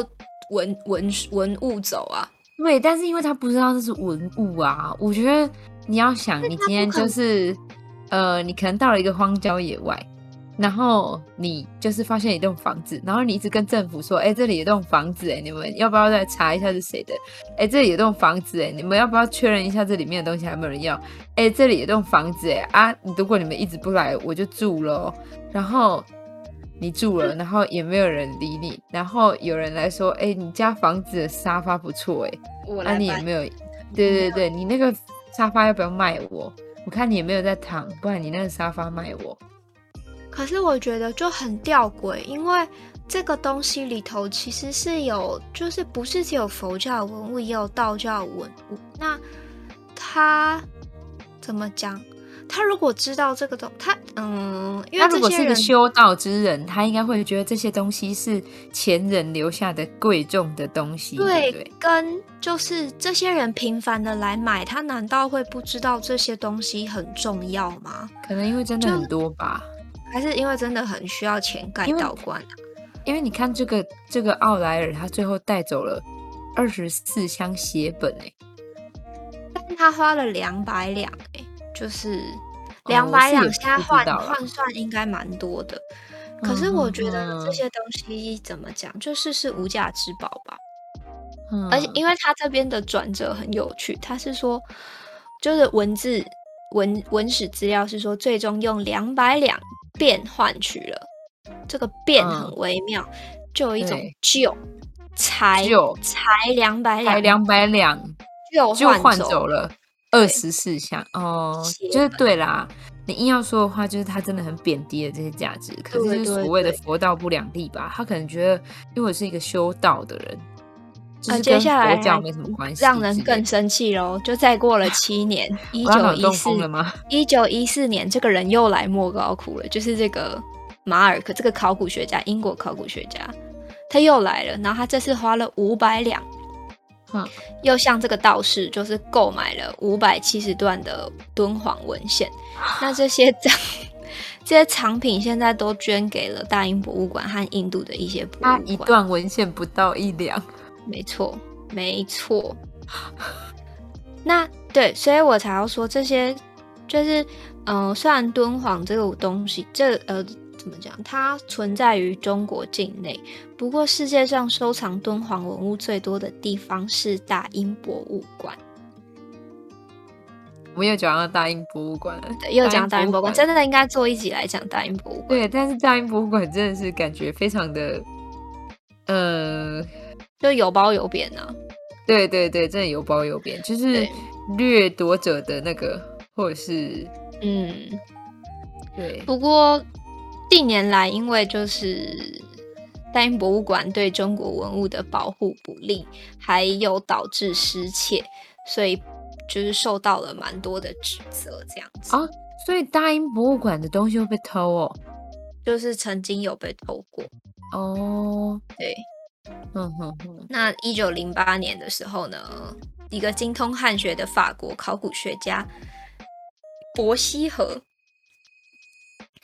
文文文物走啊？对，但是因为他不知道这是文物啊，我觉得你要想，你今天就是。呃，你可能到了一个荒郊野外，然后你就是发现一栋房子，然后你一直跟政府说：“哎，这里有栋房子，哎，你们要不要再查一下是谁的？哎，这里有栋房子，哎，你们要不要确认一下这里面的东西还有没有人要？哎，这里有栋房子，哎啊，如果你们一直不来，我就住了。然后你住了，然后也没有人理你，然后有人来说：哎，你家房子的沙发不错，哎，那、啊、你也没有？对对对，你那个沙发要不要卖我？”我看你有没有在躺，不然你那个沙发卖我。可是我觉得就很吊诡，因为这个东西里头其实是有，就是不是只有佛教文物，也有道教文物。那他怎么讲？他如果知道这个东，他嗯，因为他如果是个修道之人，他应该会觉得这些东西是前人留下的贵重的东西。对，对对，跟就是这些人频繁的来买，他难道会不知道这些东西很重要吗？可能因为真的很多吧，还是因为真的很需要钱盖道观啊？因为你看这个这个奥莱尔，他最后带走了二十四箱血本哎，但是他花了两百两哎。就是两百两，现在换换算应该蛮多的。可是我觉得这些东西怎么讲，就是是无价之宝吧。嗯，而且因为他这边的转折很有趣，他是说，就是文字文文史资料是说，最终用两百两变换取了这个变很微妙，就有一种旧，才才两百两，才两百两就就换走了二十四项哦，就是对啦。你硬要说的话，就是他真的很贬低了这些价值，可是所谓的佛道不两立吧？他可能觉得，因为我是一个修道的人，就是跟佛教没什么关系，让人更生气喽。就再过了七 年，一九一四一九一四年，这个人又来莫高窟了，就是这个马尔克，这个考古学家，英国考古学家，他又来了，然后他这次花了五百两。嗯，又向这个道士就是购买了五百七十段的敦煌文献，那这些藏 这些藏品现在都捐给了大英博物馆和印度的一些博物馆。一段文献不到一两，没错，没错。那对，所以我才要说这些，就是嗯、呃，虽然敦煌这个东西，这呃。怎么讲？它存在于中国境内，不过世界上收藏敦煌文物最多的地方是大英博物馆。我们又讲到大英博物馆了，对，又讲大英博物馆，真的应该做一集来讲大英博物馆。对，但是大英博物馆真的是感觉非常的，呃，就有褒有贬呢、啊。对对对，真的有褒有贬，就是掠夺者的那个，或者是嗯，对，不过。近年来，因为就是大英博物馆对中国文物的保护不力，还有导致失窃，所以就是受到了蛮多的指责，这样子啊。所以大英博物馆的东西会被偷哦，就是曾经有被偷过哦。对，嗯哼哼。那一九零八年的时候呢，一个精通汉学的法国考古学家伯希和。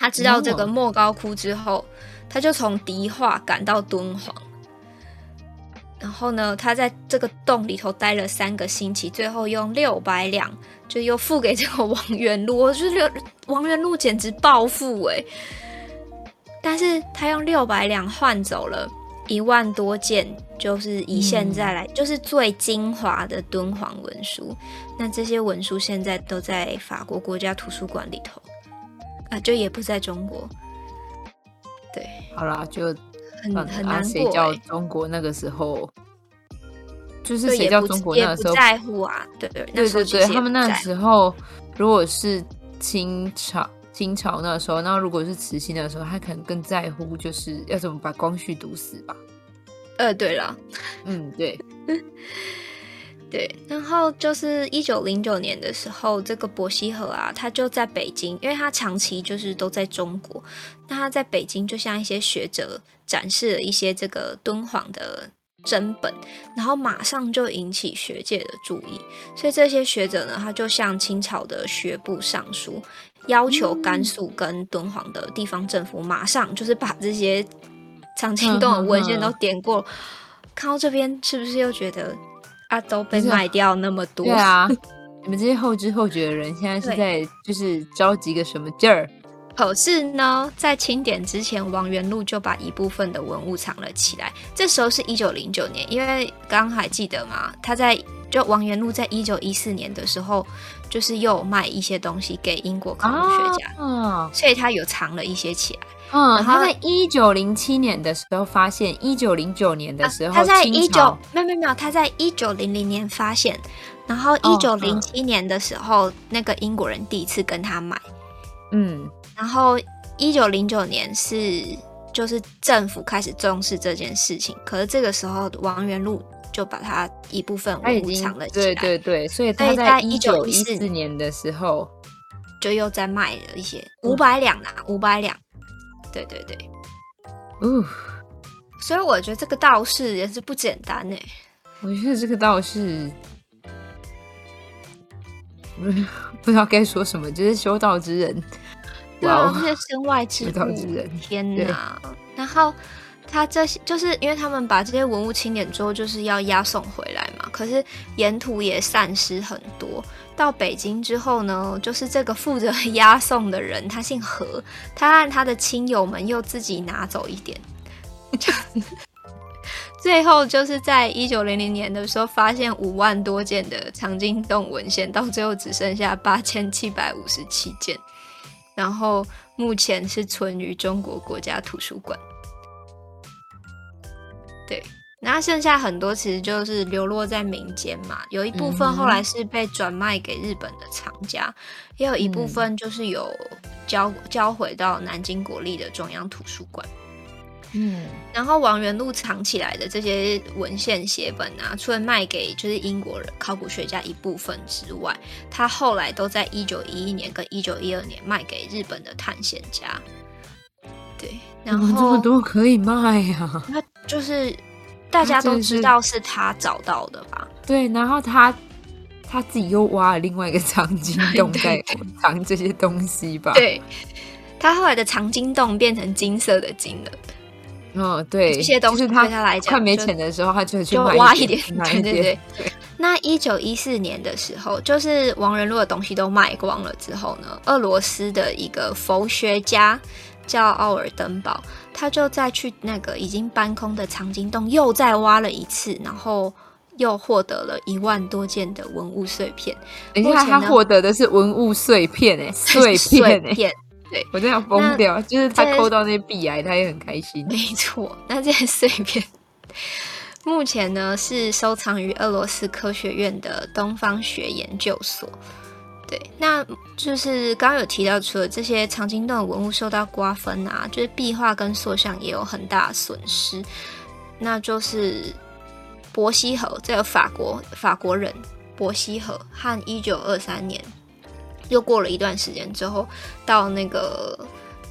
他知道这个莫高窟之后，他就从迪化赶到敦煌。然后呢，他在这个洞里头待了三个星期，最后用六百两就又付给这个王元禄。我就是王元禄简直暴富哎！但是他用六百两换走了一万多件，就是以现在来，嗯、就是最精华的敦煌文书。那这些文书现在都在法国国家图书馆里头。啊，就也不在中国，对，好啦，就很很难过。谁叫中国那个时候，就是谁叫中国那个时候在乎啊？对对对对对，他们那个时候如果是清朝，清朝那个时候，那如果是慈禧那时候，他可能更在乎，就是要怎么把光绪毒死吧？呃，对了，嗯，对。对，然后就是一九零九年的时候，这个伯希和啊，他就在北京，因为他长期就是都在中国，那他在北京就向一些学者展示了一些这个敦煌的真本，然后马上就引起学界的注意，所以这些学者呢，他就向清朝的学部上书，要求甘肃跟敦煌的地方政府马上就是把这些藏青洞的文献都点过，看到这边是不是又觉得？啊，都被卖掉那么多。对啊，你们这些后知后觉的人，现在是在就是着急个什么劲儿？可是呢，在清点之前，王元禄就把一部分的文物藏了起来。这时候是一九零九年，因为刚刚还记得吗？他在就王元禄在一九一四年的时候，就是又卖一些东西给英国考古学家，啊、所以他有藏了一些起来。嗯，他在一九零七年的时候发现，一九零九年的时候，他在一九没有没有没有，他在一九零零年发现，然后一九零七年的时候，哦嗯、那个英国人第一次跟他买，嗯，然后一九零九年是就是政府开始重视这件事情，可是这个时候王元禄就把他一部分文物藏了起来，对对对，所以他在一九一四年的时候就又再卖了一些五百两啦，五百两。对对对，哦，所以我觉得这个道士也是不简单呢。我觉得这个道士，不知道该说什么，就是修道之人，对啊，这些身外之物，之人，天哪！然后他这些就是因为他们把这些文物清点之后，就是要押送回来嘛，可是沿途也散失很多。到北京之后呢，就是这个负责押送的人，他姓何，他和他的亲友们又自己拿走一点，最后就是在一九零零年的时候，发现五万多件的藏经洞文献，到最后只剩下八千七百五十七件，然后目前是存于中国国家图书馆。对那剩下很多其实就是流落在民间嘛，有一部分后来是被转卖给日本的厂家，嗯、也有一部分就是有交交回到南京国立的中央图书馆。嗯，然后王元禄藏起来的这些文献写本啊，除了卖给就是英国人考古学家一部分之外，他后来都在一九一一年跟一九一二年卖给日本的探险家。对，然后这么多可以卖呀、啊？那就是。大家都知道是他找到的吧？对，然后他他自己又挖了另外一个藏 经洞，在藏这些东西吧？对，他后来的藏经洞变成金色的金了。哦，对，这些东西对他来讲，快没钱的时候，他就去挖一点。对对对。那一九一四年的时候，就是王仁禄的东西都卖光了之后呢，俄罗斯的一个佛学家。叫奥尔登堡，他就再去那个已经搬空的藏经洞，又再挖了一次，然后又获得了一万多件的文物碎片。等一下，他获得的是文物碎片哎，碎片哎，对，我真的要疯掉。就是他抠到那些壁癌，他也很开心。没错，那这些碎片目前呢是收藏于俄罗斯科学院的东方学研究所。对，那就是刚刚有提到，除了这些藏经洞的文物受到瓜分啊，就是壁画跟塑像也有很大的损失。那就是伯希和这个法国法国人伯希和和一九二三年又过了一段时间之后，到那个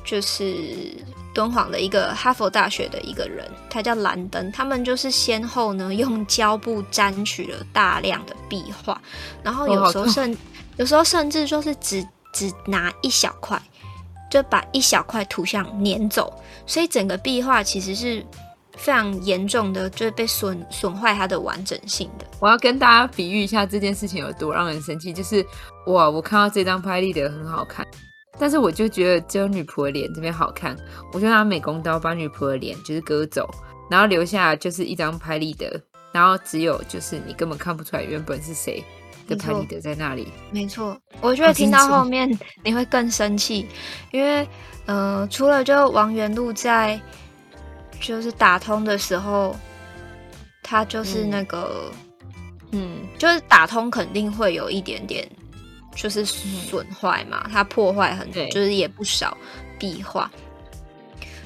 就是敦煌的一个哈佛大学的一个人，他叫兰登，他们就是先后呢用胶布沾取了大量的壁画，然后有时候甚。有时候甚至就是只只拿一小块，就把一小块图像撵走，所以整个壁画其实是非常严重的，就是被损损坏它的完整性的。我要跟大家比喻一下这件事情有多让人生气，就是哇，我看到这张拍立得很好看，但是我就觉得只有女仆的脸这边好看，我就拿美工刀把女仆的脸就是割走，然后留下就是一张拍立得，然后只有就是你根本看不出来原本是谁。的拍立得在那里，没错。我觉得听到后面 你会更生气，因为呃，除了就王元禄在就是打通的时候，他就是那个嗯，嗯，就是打通肯定会有一点点就是损坏嘛，他破坏很多，就是也不少壁画。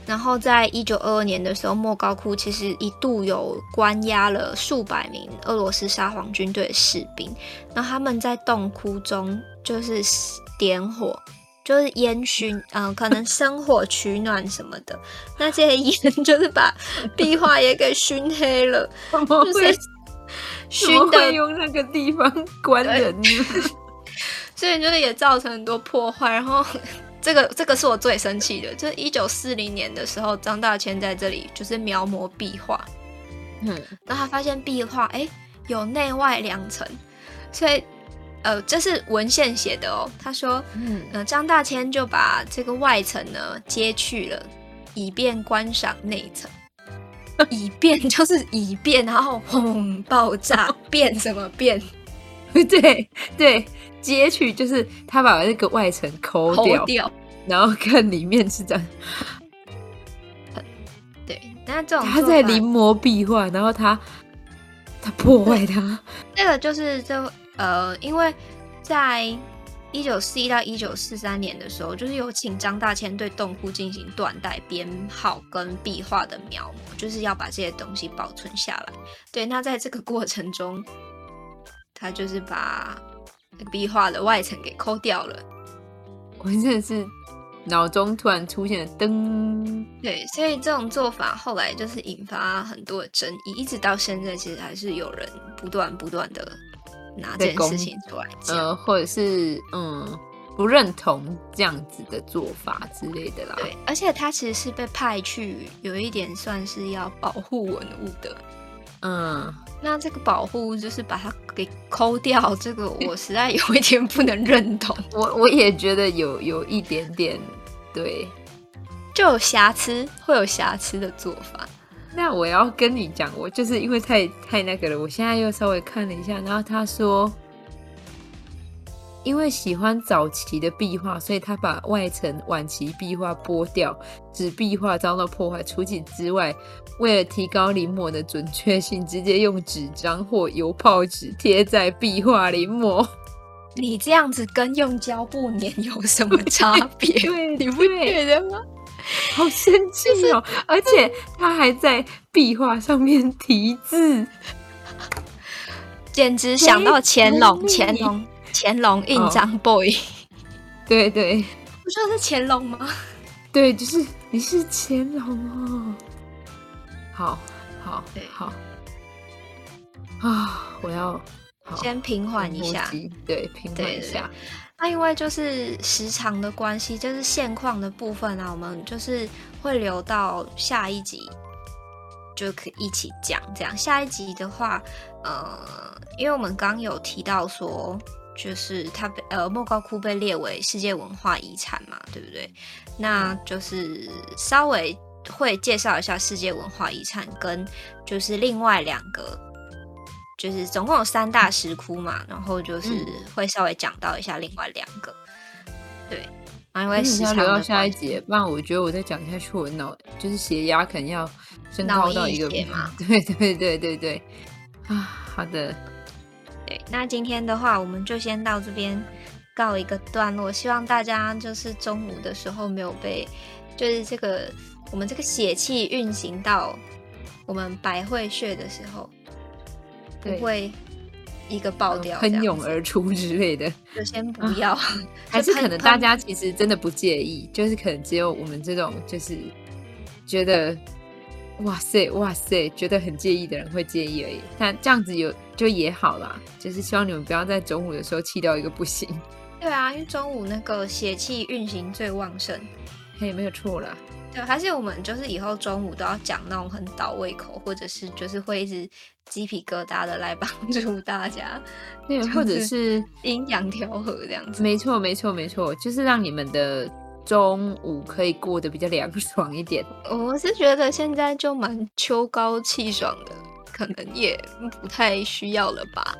然后，在一九二二年的时候，莫高窟其实一度有关押了数百名俄罗斯沙皇军队的士兵，然后他们在洞窟中就是点火，就是烟熏，嗯、呃，可能生火取暖什么的。那这些烟就是把壁画也给熏黑了，就是熏的用那个地方关人，所以就是也造成很多破坏，然后。这个这个是我最生气的，就是一九四零年的时候，张大千在这里就是描摹壁画，嗯，然后他发现壁画哎有内外两层，所以呃这是文献写的哦，他说，嗯，呃张大千就把这个外层呢揭去了，以便观赏内层，以便就是以便，然后轰爆炸 变什么变？对 对。截取就是他把那个外层抠掉，掉，然后看里面是这样。对，那这种他在临摹壁画，然后他他破坏它。这个就是这呃，因为在一九四一到一九四三年的时候，就是有请张大千对洞窟进行断代编号跟壁画的描摹，就是要把这些东西保存下来。对，那在这个过程中，他就是把。壁画的外层给抠掉了，我真的是脑中突然出现了灯。对，所以这种做法后来就是引发很多的争议，一直到现在其实还是有人不断不断的拿这件事情出来讲，呃，或者是嗯不认同这样子的做法之类的啦。对，而且他其实是被派去有一点算是要保护文物的。嗯，那这个保护就是把它给抠掉，这个我实在有一点不能认同。我我也觉得有有一点点，对，就有瑕疵，会有瑕疵的做法。那我要跟你讲，我就是因为太太那个了，我现在又稍微看了一下，然后他说，因为喜欢早期的壁画，所以他把外层晚期壁画剥掉，使壁画遭到破坏。除此之外，为了提高临摹的准确性，直接用纸张或油泡纸贴在壁画临摹。你这样子跟用胶布粘有什么差别？对，你不觉得吗？好生气哦！而且他还在壁画上面题字，简直想到乾隆，乾隆，乾隆印章 boy。对对，不知道是乾隆吗？对，就是你是乾隆哦。好，好，对，好。啊，我要。先平缓一下，对，平缓一下。那因为就是时长的关系，就是现况的部分啊，我们就是会留到下一集就可以一起讲。这样下一集的话，呃，因为我们刚有提到说，就是它被呃莫高窟被列为世界文化遗产嘛，对不对？那就是稍微会介绍一下世界文化遗产跟就是另外两个。就是总共有三大石窟嘛，然后就是会稍微讲到一下另外两个，嗯、对，因为时要留到下一节，不然我觉得我再讲下去，我脑就是血压肯定要升高到一个嘛。对对对对对，啊，好的，对，那今天的话，我们就先到这边告一个段落，希望大家就是中午的时候没有被，就是这个我们这个血气运行到我们百会穴的时候。不会一个爆掉，喷涌而出之类的，就先不要。啊、还是可能大家其实真的不介意，就是可能只有我们这种就是觉得哇塞哇塞，觉得很介意的人会介意而已。但这样子有就也好啦，就是希望你们不要在中午的时候气到一个不行。对啊，因为中午那个邪气运行最旺盛，嘿，没有错啦。对，还是我们就是以后中午都要讲那种很倒胃口，或者是就是会一直鸡皮疙瘩的来帮助大家，对，或者是阴阳调和这样子。没错，没错，没错，就是让你们的中午可以过得比较凉爽一点。我是觉得现在就蛮秋高气爽的，可能也不太需要了吧。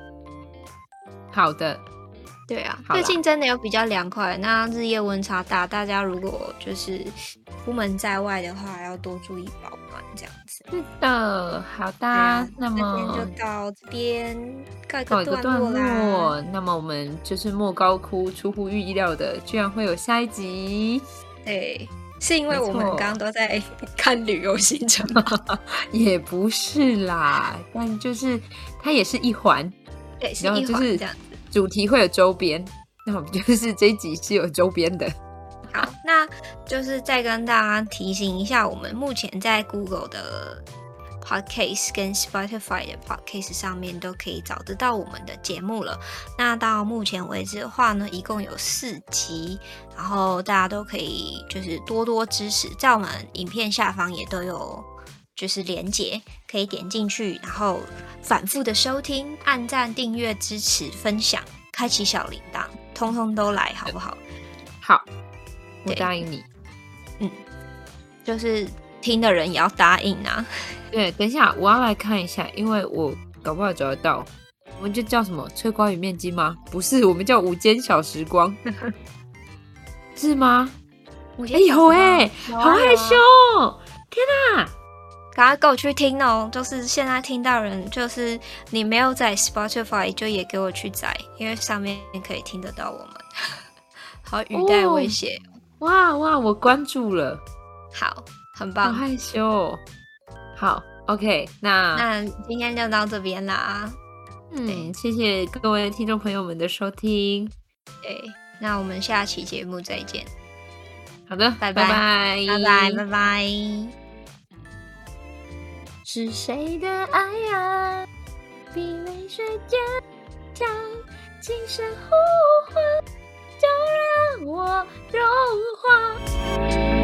好的。对啊，最近真的有比较凉快。那日夜温差大，大家如果就是出门在外的话，要多注意保暖，这样子。是的，好的。啊、那么今天就到这边告一个段落。那么我们就是莫高窟出乎意料的，居然会有下一集。对，是因为我们刚刚都在看旅游行程吗？也不是啦，但就是它也是一环。对，是一环这样子。主题会有周边，那我们就是这一集是有周边的。好，那就是再跟大家提醒一下，我们目前在 Google 的 Podcast 跟 Spotify 的 Podcast 上面都可以找得到我们的节目了。那到目前为止的话呢，一共有四集，然后大家都可以就是多多支持，在我们影片下方也都有就是连结，可以点进去，然后。反复的收听、按赞、订阅、支持、分享、开启小铃铛，通通都来，好不好？好，我答应你。嗯，就是听的人也要答应啊。对，等一下我要来看一下，因为我搞不好找得到。我们就叫什么“翠瓜与面筋”吗？不是，我们叫 “午间小时光”，是吗？哎有哎，好害羞！天哪！赶快给我去听哦！就是现在听到人，就是你没有在 Spotify，就也给我去载，因为上面可以听得到我们。好，语带威胁。哇哇，我关注了。好，很棒。好害羞。好，OK，那那今天就到这边啦。嗯，谢谢各位听众朋友们的收听。对，那我们下期节目再见。好的，拜拜拜拜拜拜拜。是谁的爱啊，比泪水坚强，轻声呼唤，就让我融化。